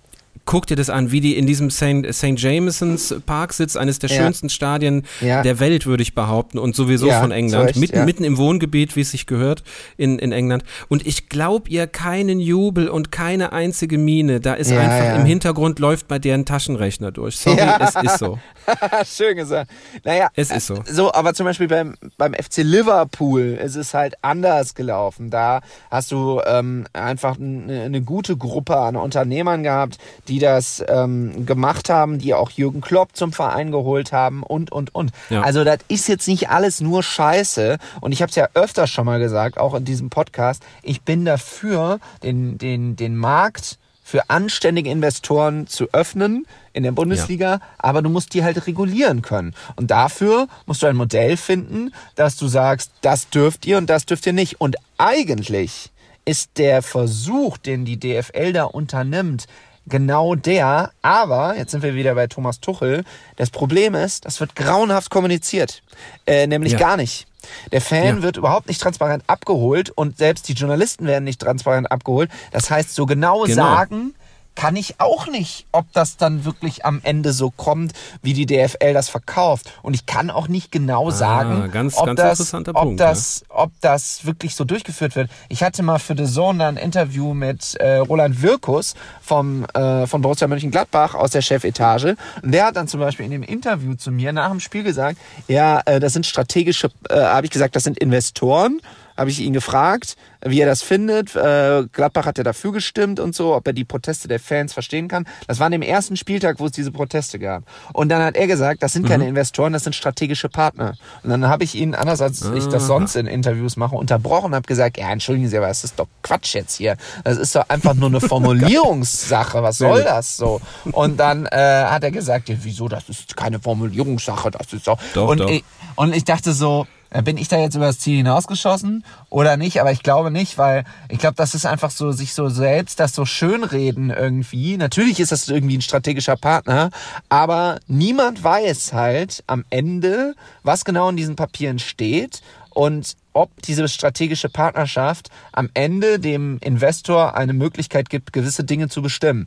Guck dir das an, wie die in diesem St. Jamesons Park sitzt, eines der Ja. schönsten Stadien Ja. der Welt, würde ich behaupten, und sowieso Ja, von England. Recht, mitten, mitten im Wohngebiet, wie es sich gehört, in, in England. Und ich glaube ihr keinen Jubel und keine einzige Miene. Da ist einfach im Hintergrund läuft bei deren Taschenrechner durch. Sorry, es ist so. Schön gesagt. Naja, Es ist so. So, aber zum Beispiel beim, beim FC Liverpool ist es halt anders gelaufen. Da hast du ähm, einfach eine, eine gute Gruppe an Unternehmern gehabt, die das ähm, gemacht haben, die auch Jürgen Klopp zum Verein geholt haben und, und, und. Ja. Also das ist jetzt nicht alles nur Scheiße. Und ich habe es ja öfter schon mal gesagt, auch in diesem Podcast, ich bin dafür, den, den, den Markt für anständige Investoren zu öffnen in der Bundesliga, aber du musst die halt regulieren können. Und dafür musst du ein Modell finden, dass du sagst, das dürft ihr und das dürft ihr nicht. Und eigentlich ist der Versuch, den die DFL da unternimmt, genau der. Aber, jetzt sind wir wieder bei Thomas Tuchel, das Problem ist, das wird grauenhaft kommuniziert. Äh, nämlich Ja. gar nicht. Der Fan Ja. wird überhaupt nicht transparent abgeholt und selbst die Journalisten werden nicht transparent abgeholt. Das heißt, so genau, Genau. sagen kann ich auch nicht, ob das dann wirklich am Ende so kommt, wie die DFL das verkauft. Und ich kann auch nicht genau sagen, Ah, ganz- ob, ganz das, ob, Punkt, das, ob das wirklich so durchgeführt wird. Ich hatte mal für The Zone ein Interview mit äh, Roland Wirkus vom, äh, von Borussia Mönchengladbach aus der Chefetage. Und der hat dann zum Beispiel in dem Interview zu mir nach dem Spiel gesagt, ja, äh, das sind strategische, äh, habe ich gesagt, das sind Investoren. Habe ich ihn gefragt, wie er das findet. Äh, Gladbach hat ja dafür gestimmt und so, ob er die Proteste der Fans verstehen kann. Das war an dem ersten Spieltag, wo es diese Proteste gab. Und dann hat er gesagt, das sind keine Investoren, das sind strategische Partner. Und dann habe ich ihn, anders als ich das sonst in Interviews mache, unterbrochen und habe gesagt, ja, entschuldigen Sie, aber das ist doch Quatsch jetzt hier. Das ist doch einfach nur eine Formulierungssache. Was soll das so? Und dann äh, hat er gesagt, ja, wieso, das ist keine Formulierungssache, das ist doch... Doch, und, doch. Ich, und ich dachte so, bin ich da jetzt über das Ziel hinausgeschossen oder nicht? Aber ich glaube nicht, weil ich glaube, das ist einfach so, sich so selbst das so schönreden irgendwie. Natürlich ist das irgendwie ein strategischer Partner, aber niemand weiß halt am Ende, was genau in diesen Papieren steht und ob diese strategische Partnerschaft am Ende dem Investor eine Möglichkeit gibt, gewisse Dinge zu bestimmen.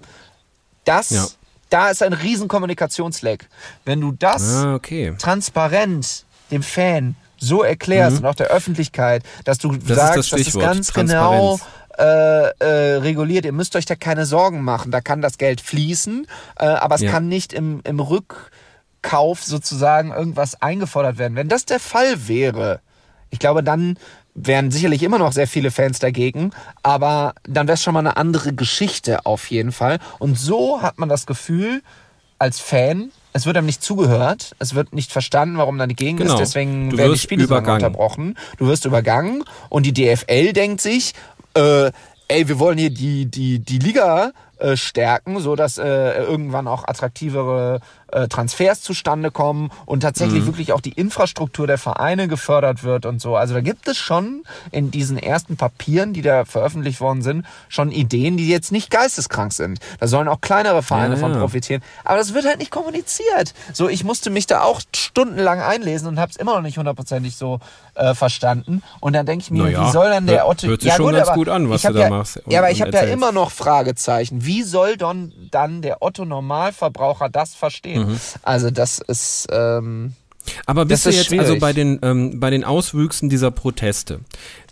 Das, Ja. da ist ein riesen Kommunikationsleck. Wenn du das Ah, okay. transparent dem Fan so erklärst und auch der Öffentlichkeit, dass du das sagst, das ist Stichwort, ganz genau äh, äh, reguliert. Ihr müsst euch da keine Sorgen machen. Da kann das Geld fließen, äh, aber es Ja. kann nicht im, im Rückkauf sozusagen irgendwas eingefordert werden. Wenn das der Fall wäre, ich glaube, dann wären sicherlich immer noch sehr viele Fans dagegen, aber dann wäre es schon mal eine andere Geschichte auf jeden Fall. Und so hat man das Gefühl, als Fan, es wird einem nicht zugehört, es wird nicht verstanden, warum man dagegen Genau. ist, deswegen werden die Spiele unterbrochen. Du wirst übergangen und die DFL denkt sich, äh, ey, wir wollen hier die, die, die Liga äh, stärken, so dass äh, irgendwann auch attraktivere äh, Transfers zustande kommen und tatsächlich wirklich auch die Infrastruktur der Vereine gefördert wird und so. Also da gibt es schon in diesen ersten Papieren, die da veröffentlicht worden sind, schon Ideen, die jetzt nicht geisteskrank sind. Da sollen auch kleinere Vereine Ja, von ja. profitieren. Aber das wird halt nicht kommuniziert. So, ich musste mich da auch stundenlang einlesen und habe es immer noch nicht hundertprozentig so äh, verstanden. Und dann denke ich mir, Naja, wie soll dann der Otto... hört sich schon ganz gut an, was du da ja, machst und- Ja, aber ich habe ja immer noch Fragezeichen. Wie soll dann, dann der Otto Normalverbraucher das verstehen? Mhm. Also das ist... Ähm, Aber bist Das du jetzt also schwierig. bei den, ähm, bei den Auswüchsen dieser Proteste?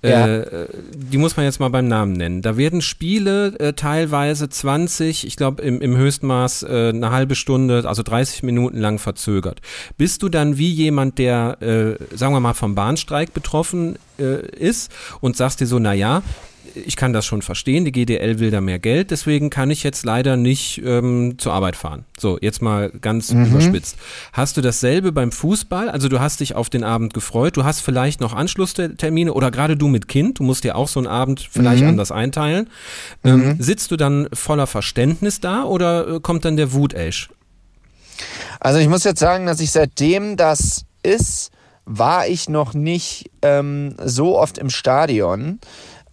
Ja. Äh, die muss man jetzt mal beim Namen nennen. Da werden Spiele äh, teilweise 20, ich glaube im, im Höchstmaß äh, eine halbe Stunde, also 30 Minuten lang verzögert. Bist du dann wie jemand, der, äh, sagen wir mal, vom Bahnstreik betroffen äh, ist und sagst dir so, na ja, ich kann das schon verstehen, die GDL will da mehr Geld, deswegen kann ich jetzt leider nicht ähm, zur Arbeit fahren. So, jetzt mal ganz überspitzt. Hast du dasselbe beim Fußball? Also du hast dich auf den Abend gefreut, du hast vielleicht noch Anschlusstermine oder gerade du mit Kind, du musst dir auch so einen Abend vielleicht anders einteilen. Ähm, sitzt du dann voller Verständnis da oder äh, kommt dann der Wutesch? Also ich muss jetzt sagen, dass ich seitdem das ist, war ich noch nicht ähm, so oft im Stadion.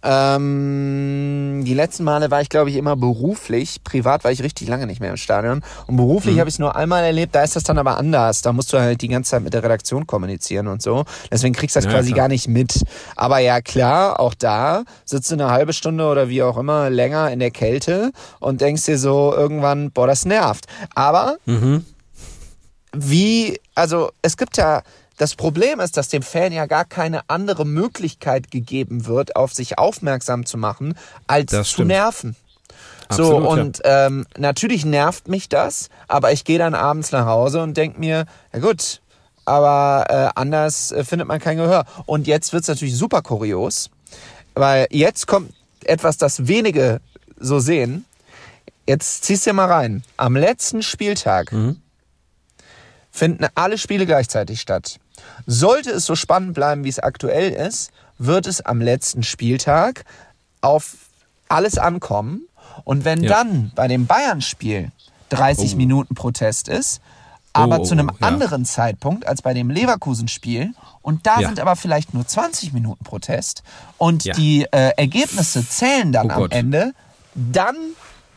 Ähm, die letzten Male war ich, glaube ich, immer beruflich. Privat war ich richtig lange nicht mehr im Stadion. Und beruflich habe ich es nur einmal erlebt. Da ist das dann aber anders. Da musst du halt die ganze Zeit mit der Redaktion kommunizieren und so. Deswegen kriegst du das Ja, quasi klar. gar nicht mit. Aber ja, klar, auch da sitzt du eine halbe Stunde oder wie auch immer länger in der Kälte und denkst dir so irgendwann, boah, das nervt. Aber wie, also es gibt ja, das Problem ist, dass dem Fan ja gar keine andere Möglichkeit gegeben wird, auf sich aufmerksam zu machen, als Das zu stimmt. nerven. so, Absolut, ja. und ähm, natürlich nervt mich das, aber ich gehe dann abends nach Hause und denk mir, ja gut, aber äh, anders äh, findet man kein Gehör. Und jetzt wird's natürlich super kurios, weil jetzt kommt etwas, das wenige so sehen. Jetzt ziehst du mal rein. Am letzten Spieltag finden alle Spiele gleichzeitig statt. Sollte es so spannend bleiben, wie es aktuell ist, wird es am letzten Spieltag auf alles ankommen. Und wenn Ja. dann bei dem Bayern-Spiel 30 Oh. Minuten Protest ist, aber Oh, zu einem oh, ja. anderen Zeitpunkt als bei dem Leverkusen-Spiel und da Ja. sind aber vielleicht nur 20 Minuten Protest und die äh, Ergebnisse zählen dann Oh am Gott. Ende, dann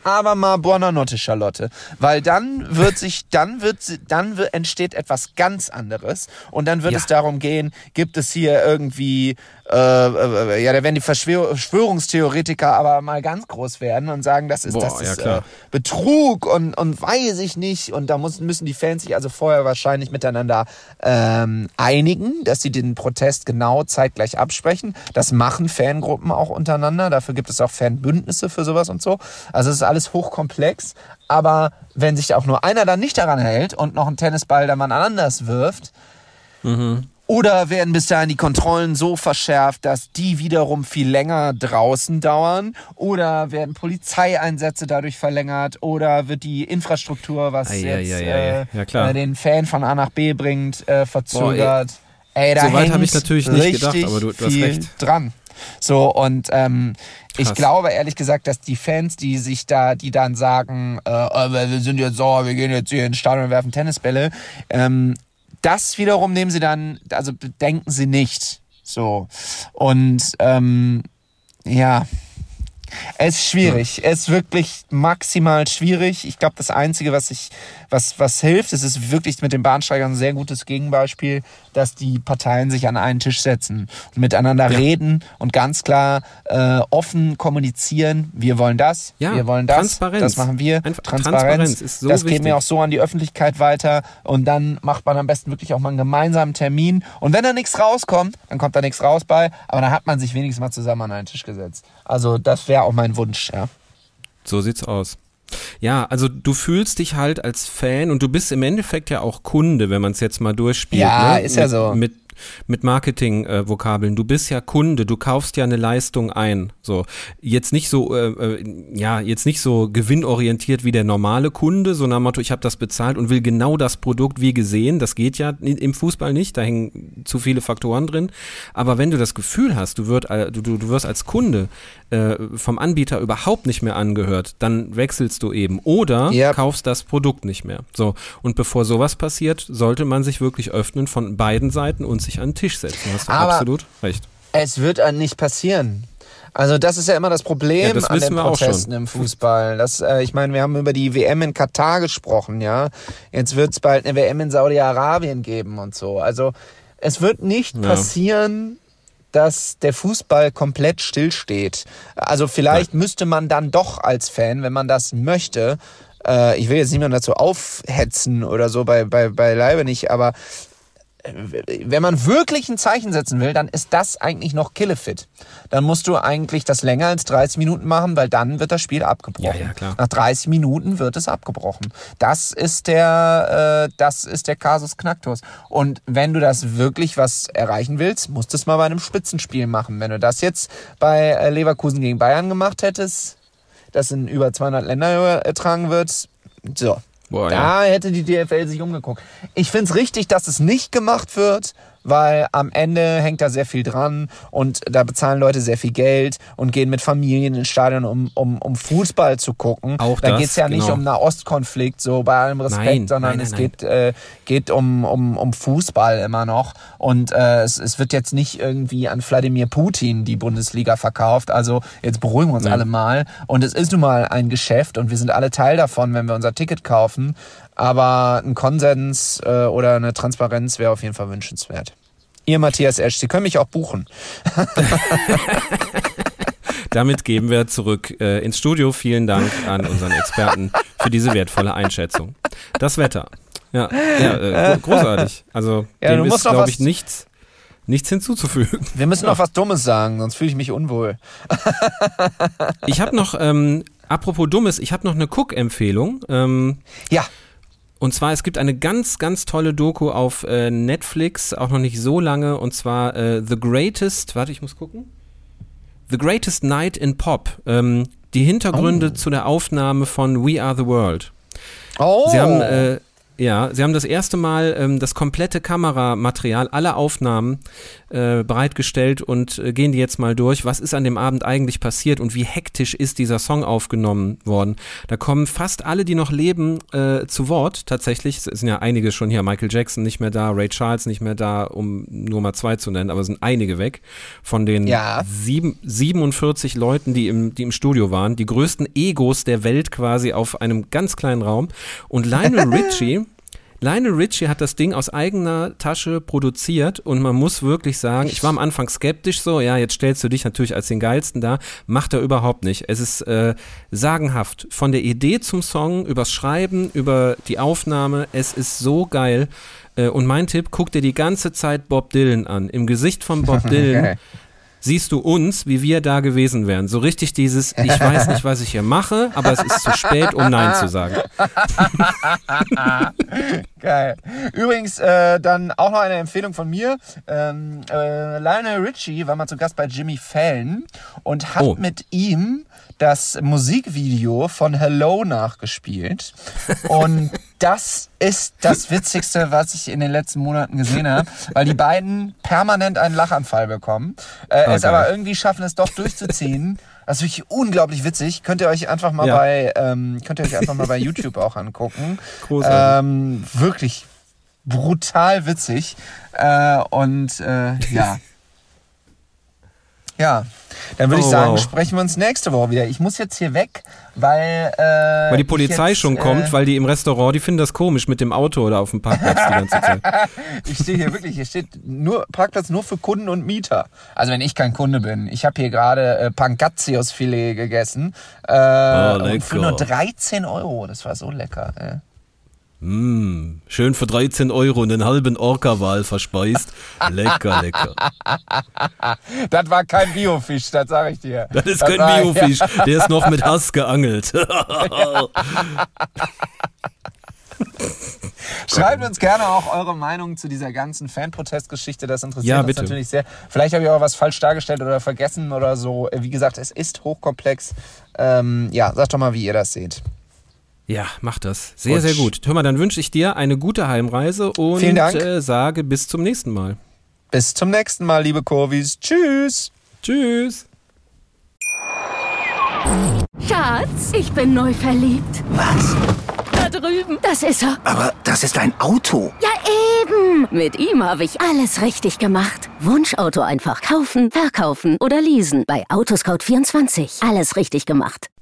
aber mal Buonanotte, Charlotte. Weil dann wird sich, dann wird, dann wird, entsteht etwas ganz anderes. Und dann wird Ja. es darum gehen, gibt es hier irgendwie, äh, äh, ja, da werden die Verschwör Verschwörungstheoretiker aber mal ganz groß werden und sagen, das ist, Boah, das ja, ist klar. äh, Betrug und, und weiß ich nicht. Und da muss, müssen die Fans sich also vorher wahrscheinlich miteinander ähm, einigen, dass sie den Protest genau zeitgleich absprechen. Das machen Fangruppen auch untereinander. Dafür gibt es auch Fanbündnisse für sowas und so. Also es ist alles hochkomplex. Aber wenn sich auch nur einer dann nicht daran hält und noch einen Tennisball da mal anders wirft, oder werden bis dahin die Kontrollen so verschärft, dass die wiederum viel länger draußen dauern? Oder werden Polizeieinsätze dadurch verlängert? Oder wird die Infrastruktur, was Ei, ei, jetzt Ja, klar. äh, den Fan von A nach B bringt, äh, verzögert? ey, da So weit hängt hab ich natürlich nicht gedacht, aber du- du hast recht. dran. So, und ähm, ich glaube ehrlich gesagt, dass die Fans, die sich da, die dann sagen, äh, wir sind jetzt sauer, wir gehen jetzt hier ins Stadion und werfen Tennisbälle, ähm, das wiederum nehmen sie dann, also bedenken sie nicht. So. Und ähm, ja. Es ist schwierig. Es ist wirklich maximal schwierig. Ich glaube, das Einzige, was ich, was, was hilft, es ist wirklich mit den Bahnsteigern ein sehr gutes Gegenbeispiel, dass die Parteien sich an einen Tisch setzen und miteinander reden und ganz klar äh, offen kommunizieren. Wir wollen das, Ja, wir wollen das, Transparenz. das machen wir. Einfach- Transparenz, Transparenz ist so das geht wichtig. mir auch so an die Öffentlichkeit weiter und dann macht man am besten wirklich auch mal einen gemeinsamen Termin und wenn da nichts rauskommt, dann kommt da nichts raus bei, aber dann hat man sich wenigstens mal zusammen an einen Tisch gesetzt. Also das wäre auch mein Wunsch, ja. So sieht's aus. Ja, also du fühlst dich halt als Fan und du bist im Endeffekt ja auch Kunde, wenn man es jetzt mal durchspielt. Ja, ne? ist ja so. Mit, mit Marketing-Vokabeln. du bist ja Kunde, du kaufst ja eine Leistung ein. So jetzt nicht so, äh, äh, ja, jetzt nicht so gewinnorientiert wie der normale Kunde, so nach dem Motto, ich habe das bezahlt und will genau das Produkt wie gesehen. Das geht ja im Fußball nicht, da hängen zu viele Faktoren drin. Aber wenn du das Gefühl hast, du, wird, äh, du, du wirst als Kunde äh, vom Anbieter überhaupt nicht mehr angehört, dann wechselst du eben oder Yep. kaufst das Produkt nicht mehr. So und bevor sowas passiert, sollte man sich wirklich öffnen von beiden Seiten und sich an den Tisch setzen. Hast du Aber- absolut recht. Es wird nicht passieren. Also das ist ja immer das Problem Ja, das an den wir auch Protesten im Fußball. Das, äh, ich meine, wir haben über die WM in Katar gesprochen, ja. Jetzt wird es bald eine WM in Saudi-Arabien geben und so. Also es wird nicht Ja. passieren, dass der Fußball komplett stillsteht. Also vielleicht müsste man dann doch als Fan, wenn man das möchte, äh, ich will jetzt niemanden dazu aufhetzen oder so, bei, bei, bei Leibe nicht, aber wenn man wirklich ein Zeichen setzen will, dann ist das eigentlich noch Killefit. Dann musst du eigentlich das länger als 30 Minuten machen, weil dann wird das Spiel abgebrochen. Ja, ja, klar. Nach 30 Minuten wird es abgebrochen. Das ist der, äh, das ist der Kasus Knacktus. Und wenn du das wirklich was erreichen willst, musst du es mal bei einem Spitzenspiel machen. Wenn du das jetzt bei äh, Leverkusen gegen Bayern gemacht hättest, das in über 200 Länder übertragen wird, so, Boah, da hätte die DFL sich umgeguckt. Ich find's richtig, dass es nicht gemacht wird, weil am Ende hängt da sehr viel dran und da bezahlen Leute sehr viel Geld und gehen mit Familien ins Stadion, um, um, um Fußball zu gucken. Auch da das, geht's ja nicht genau. um Nahostkonflikt, so bei allem Respekt, Nein, sondern nein, es nein, geht, äh, geht um, um, um Fußball immer noch. Und äh, es, es wird jetzt nicht irgendwie an Wladimir Putin die Bundesliga verkauft. Also jetzt beruhigen wir uns alle mal. Und es ist nun mal ein Geschäft und wir sind alle Teil davon, wenn wir unser Ticket kaufen. Aber ein Konsens äh, oder eine Transparenz wäre auf jeden Fall wünschenswert. Ihr Matthias Esch, Sie können mich auch buchen. Damit geben wir zurück äh, ins Studio. Vielen Dank an unseren Experten für diese wertvolle Einschätzung. Das Wetter. Ja, ja äh, gro- großartig. Also Ja, dem ist, glaube ich, nichts, nichts hinzuzufügen. Wir müssen noch was Dummes sagen, sonst fühle ich mich unwohl. Ich habe noch, ähm, apropos Dummes, ich habe noch eine Cook-Empfehlung. Ähm, Ja, Und zwar, es gibt eine ganz, ganz tolle Doku auf äh, Netflix, auch noch nicht so lange, und zwar äh, The Greatest, warte, ich muss gucken. The Greatest Night in Pop. Ähm, die Hintergründe zu der Aufnahme von We Are the World. Oh. Sie haben, äh, ja, sie haben das erste Mal ähm, das komplette Kameramaterial, alle Aufnahmen äh, bereitgestellt und äh, gehen die jetzt mal durch. Was ist an dem Abend eigentlich passiert und wie hektisch ist dieser Song aufgenommen worden? Da kommen fast alle, die noch leben, äh, zu Wort. Tatsächlich es sind ja einige schon hier. Michael Jackson nicht mehr da, Ray Charles nicht mehr da, um nur mal zwei zu nennen, aber es sind einige weg von den Ja. sieben, 47 Leuten, die im, die im Studio waren. Die größten Egos der Welt quasi auf einem ganz kleinen Raum. Und Lionel Richie, Lionel Richie hat das Ding aus eigener Tasche produziert und man muss wirklich sagen, ich war am Anfang skeptisch so, ja, jetzt stellst du dich natürlich als den geilsten da, macht er überhaupt nicht. Es ist äh, sagenhaft. Von der Idee zum Song, übers Schreiben, über die Aufnahme, es ist so geil. Äh, und mein Tipp, guck dir die ganze Zeit Bob Dylan an. Im Gesicht von Bob Dylan. Siehst du uns, wie wir da gewesen wären. So richtig dieses, ich weiß nicht, was ich hier mache, aber es ist zu spät, um Nein zu sagen. Geil. Übrigens, äh, dann auch noch eine Empfehlung von mir. Ähm, äh, Lionel Richie war mal zu Gast bei Jimmy Fallon und hat Oh. mit ihm das Musikvideo von Hello nachgespielt. Und das ist das Witzigste, was ich in den letzten Monaten gesehen habe, weil die beiden permanent einen Lachanfall bekommen, äh, Ah, es geil. aber irgendwie schaffen, es doch durchzuziehen. Das ist wirklich unglaublich witzig. Könnt ihr euch einfach mal Ja. bei ähm, könnt ihr euch einfach mal bei YouTube auch angucken. Großartig. Ähm, wirklich brutal witzig. Äh, und äh, ja. Ja, dann würde ich Oh, sagen, wow. sprechen wir uns nächste Woche wieder. Ich muss jetzt hier weg, weil. Äh, Weil die ich Polizei jetzt, schon kommt, Äh, weil die im Restaurant, die finden das komisch mit dem Auto oder auf dem Parkplatz die ganze Zeit. ich stehe hier wirklich, hier steht nur Parkplatz nur für Kunden und Mieter. Also wenn ich kein Kunde bin. Ich habe hier gerade äh, Pangazzios-Filet gegessen. Äh, Oh, und für nur 13 Euro. Das war so lecker. Äh. Mm, schön für 13 Euro einen halben Orca-Wal verspeist. Lecker, lecker. Das war kein Biofisch, das sage ich dir. Das ist kein war- Biofisch, der ist noch mit Hass geangelt. Schreibt uns gerne auch eure Meinung zu dieser ganzen Fanprotestgeschichte. Das interessiert Ja, uns natürlich sehr. Vielleicht habe ich auch was falsch dargestellt oder vergessen oder so. Wie gesagt, es ist hochkomplex. Ähm, ja, sagt doch mal, wie ihr das seht. Ja, mach das. Sehr, Gut. sehr gut. Hör mal, dann wünsche ich dir eine gute Heimreise und Vielen Dank. Äh, sage bis zum nächsten Mal. Bis zum nächsten Mal, liebe Kurvis. Tschüss. Tschüss. Schatz, ich bin neu verliebt. Was? Da drüben. Das ist er. Aber das ist ein Auto. Ja, eben. Mit ihm habe ich alles richtig gemacht. Wunschauto einfach kaufen, verkaufen oder leasen. Bei Autoscout24. Alles richtig gemacht.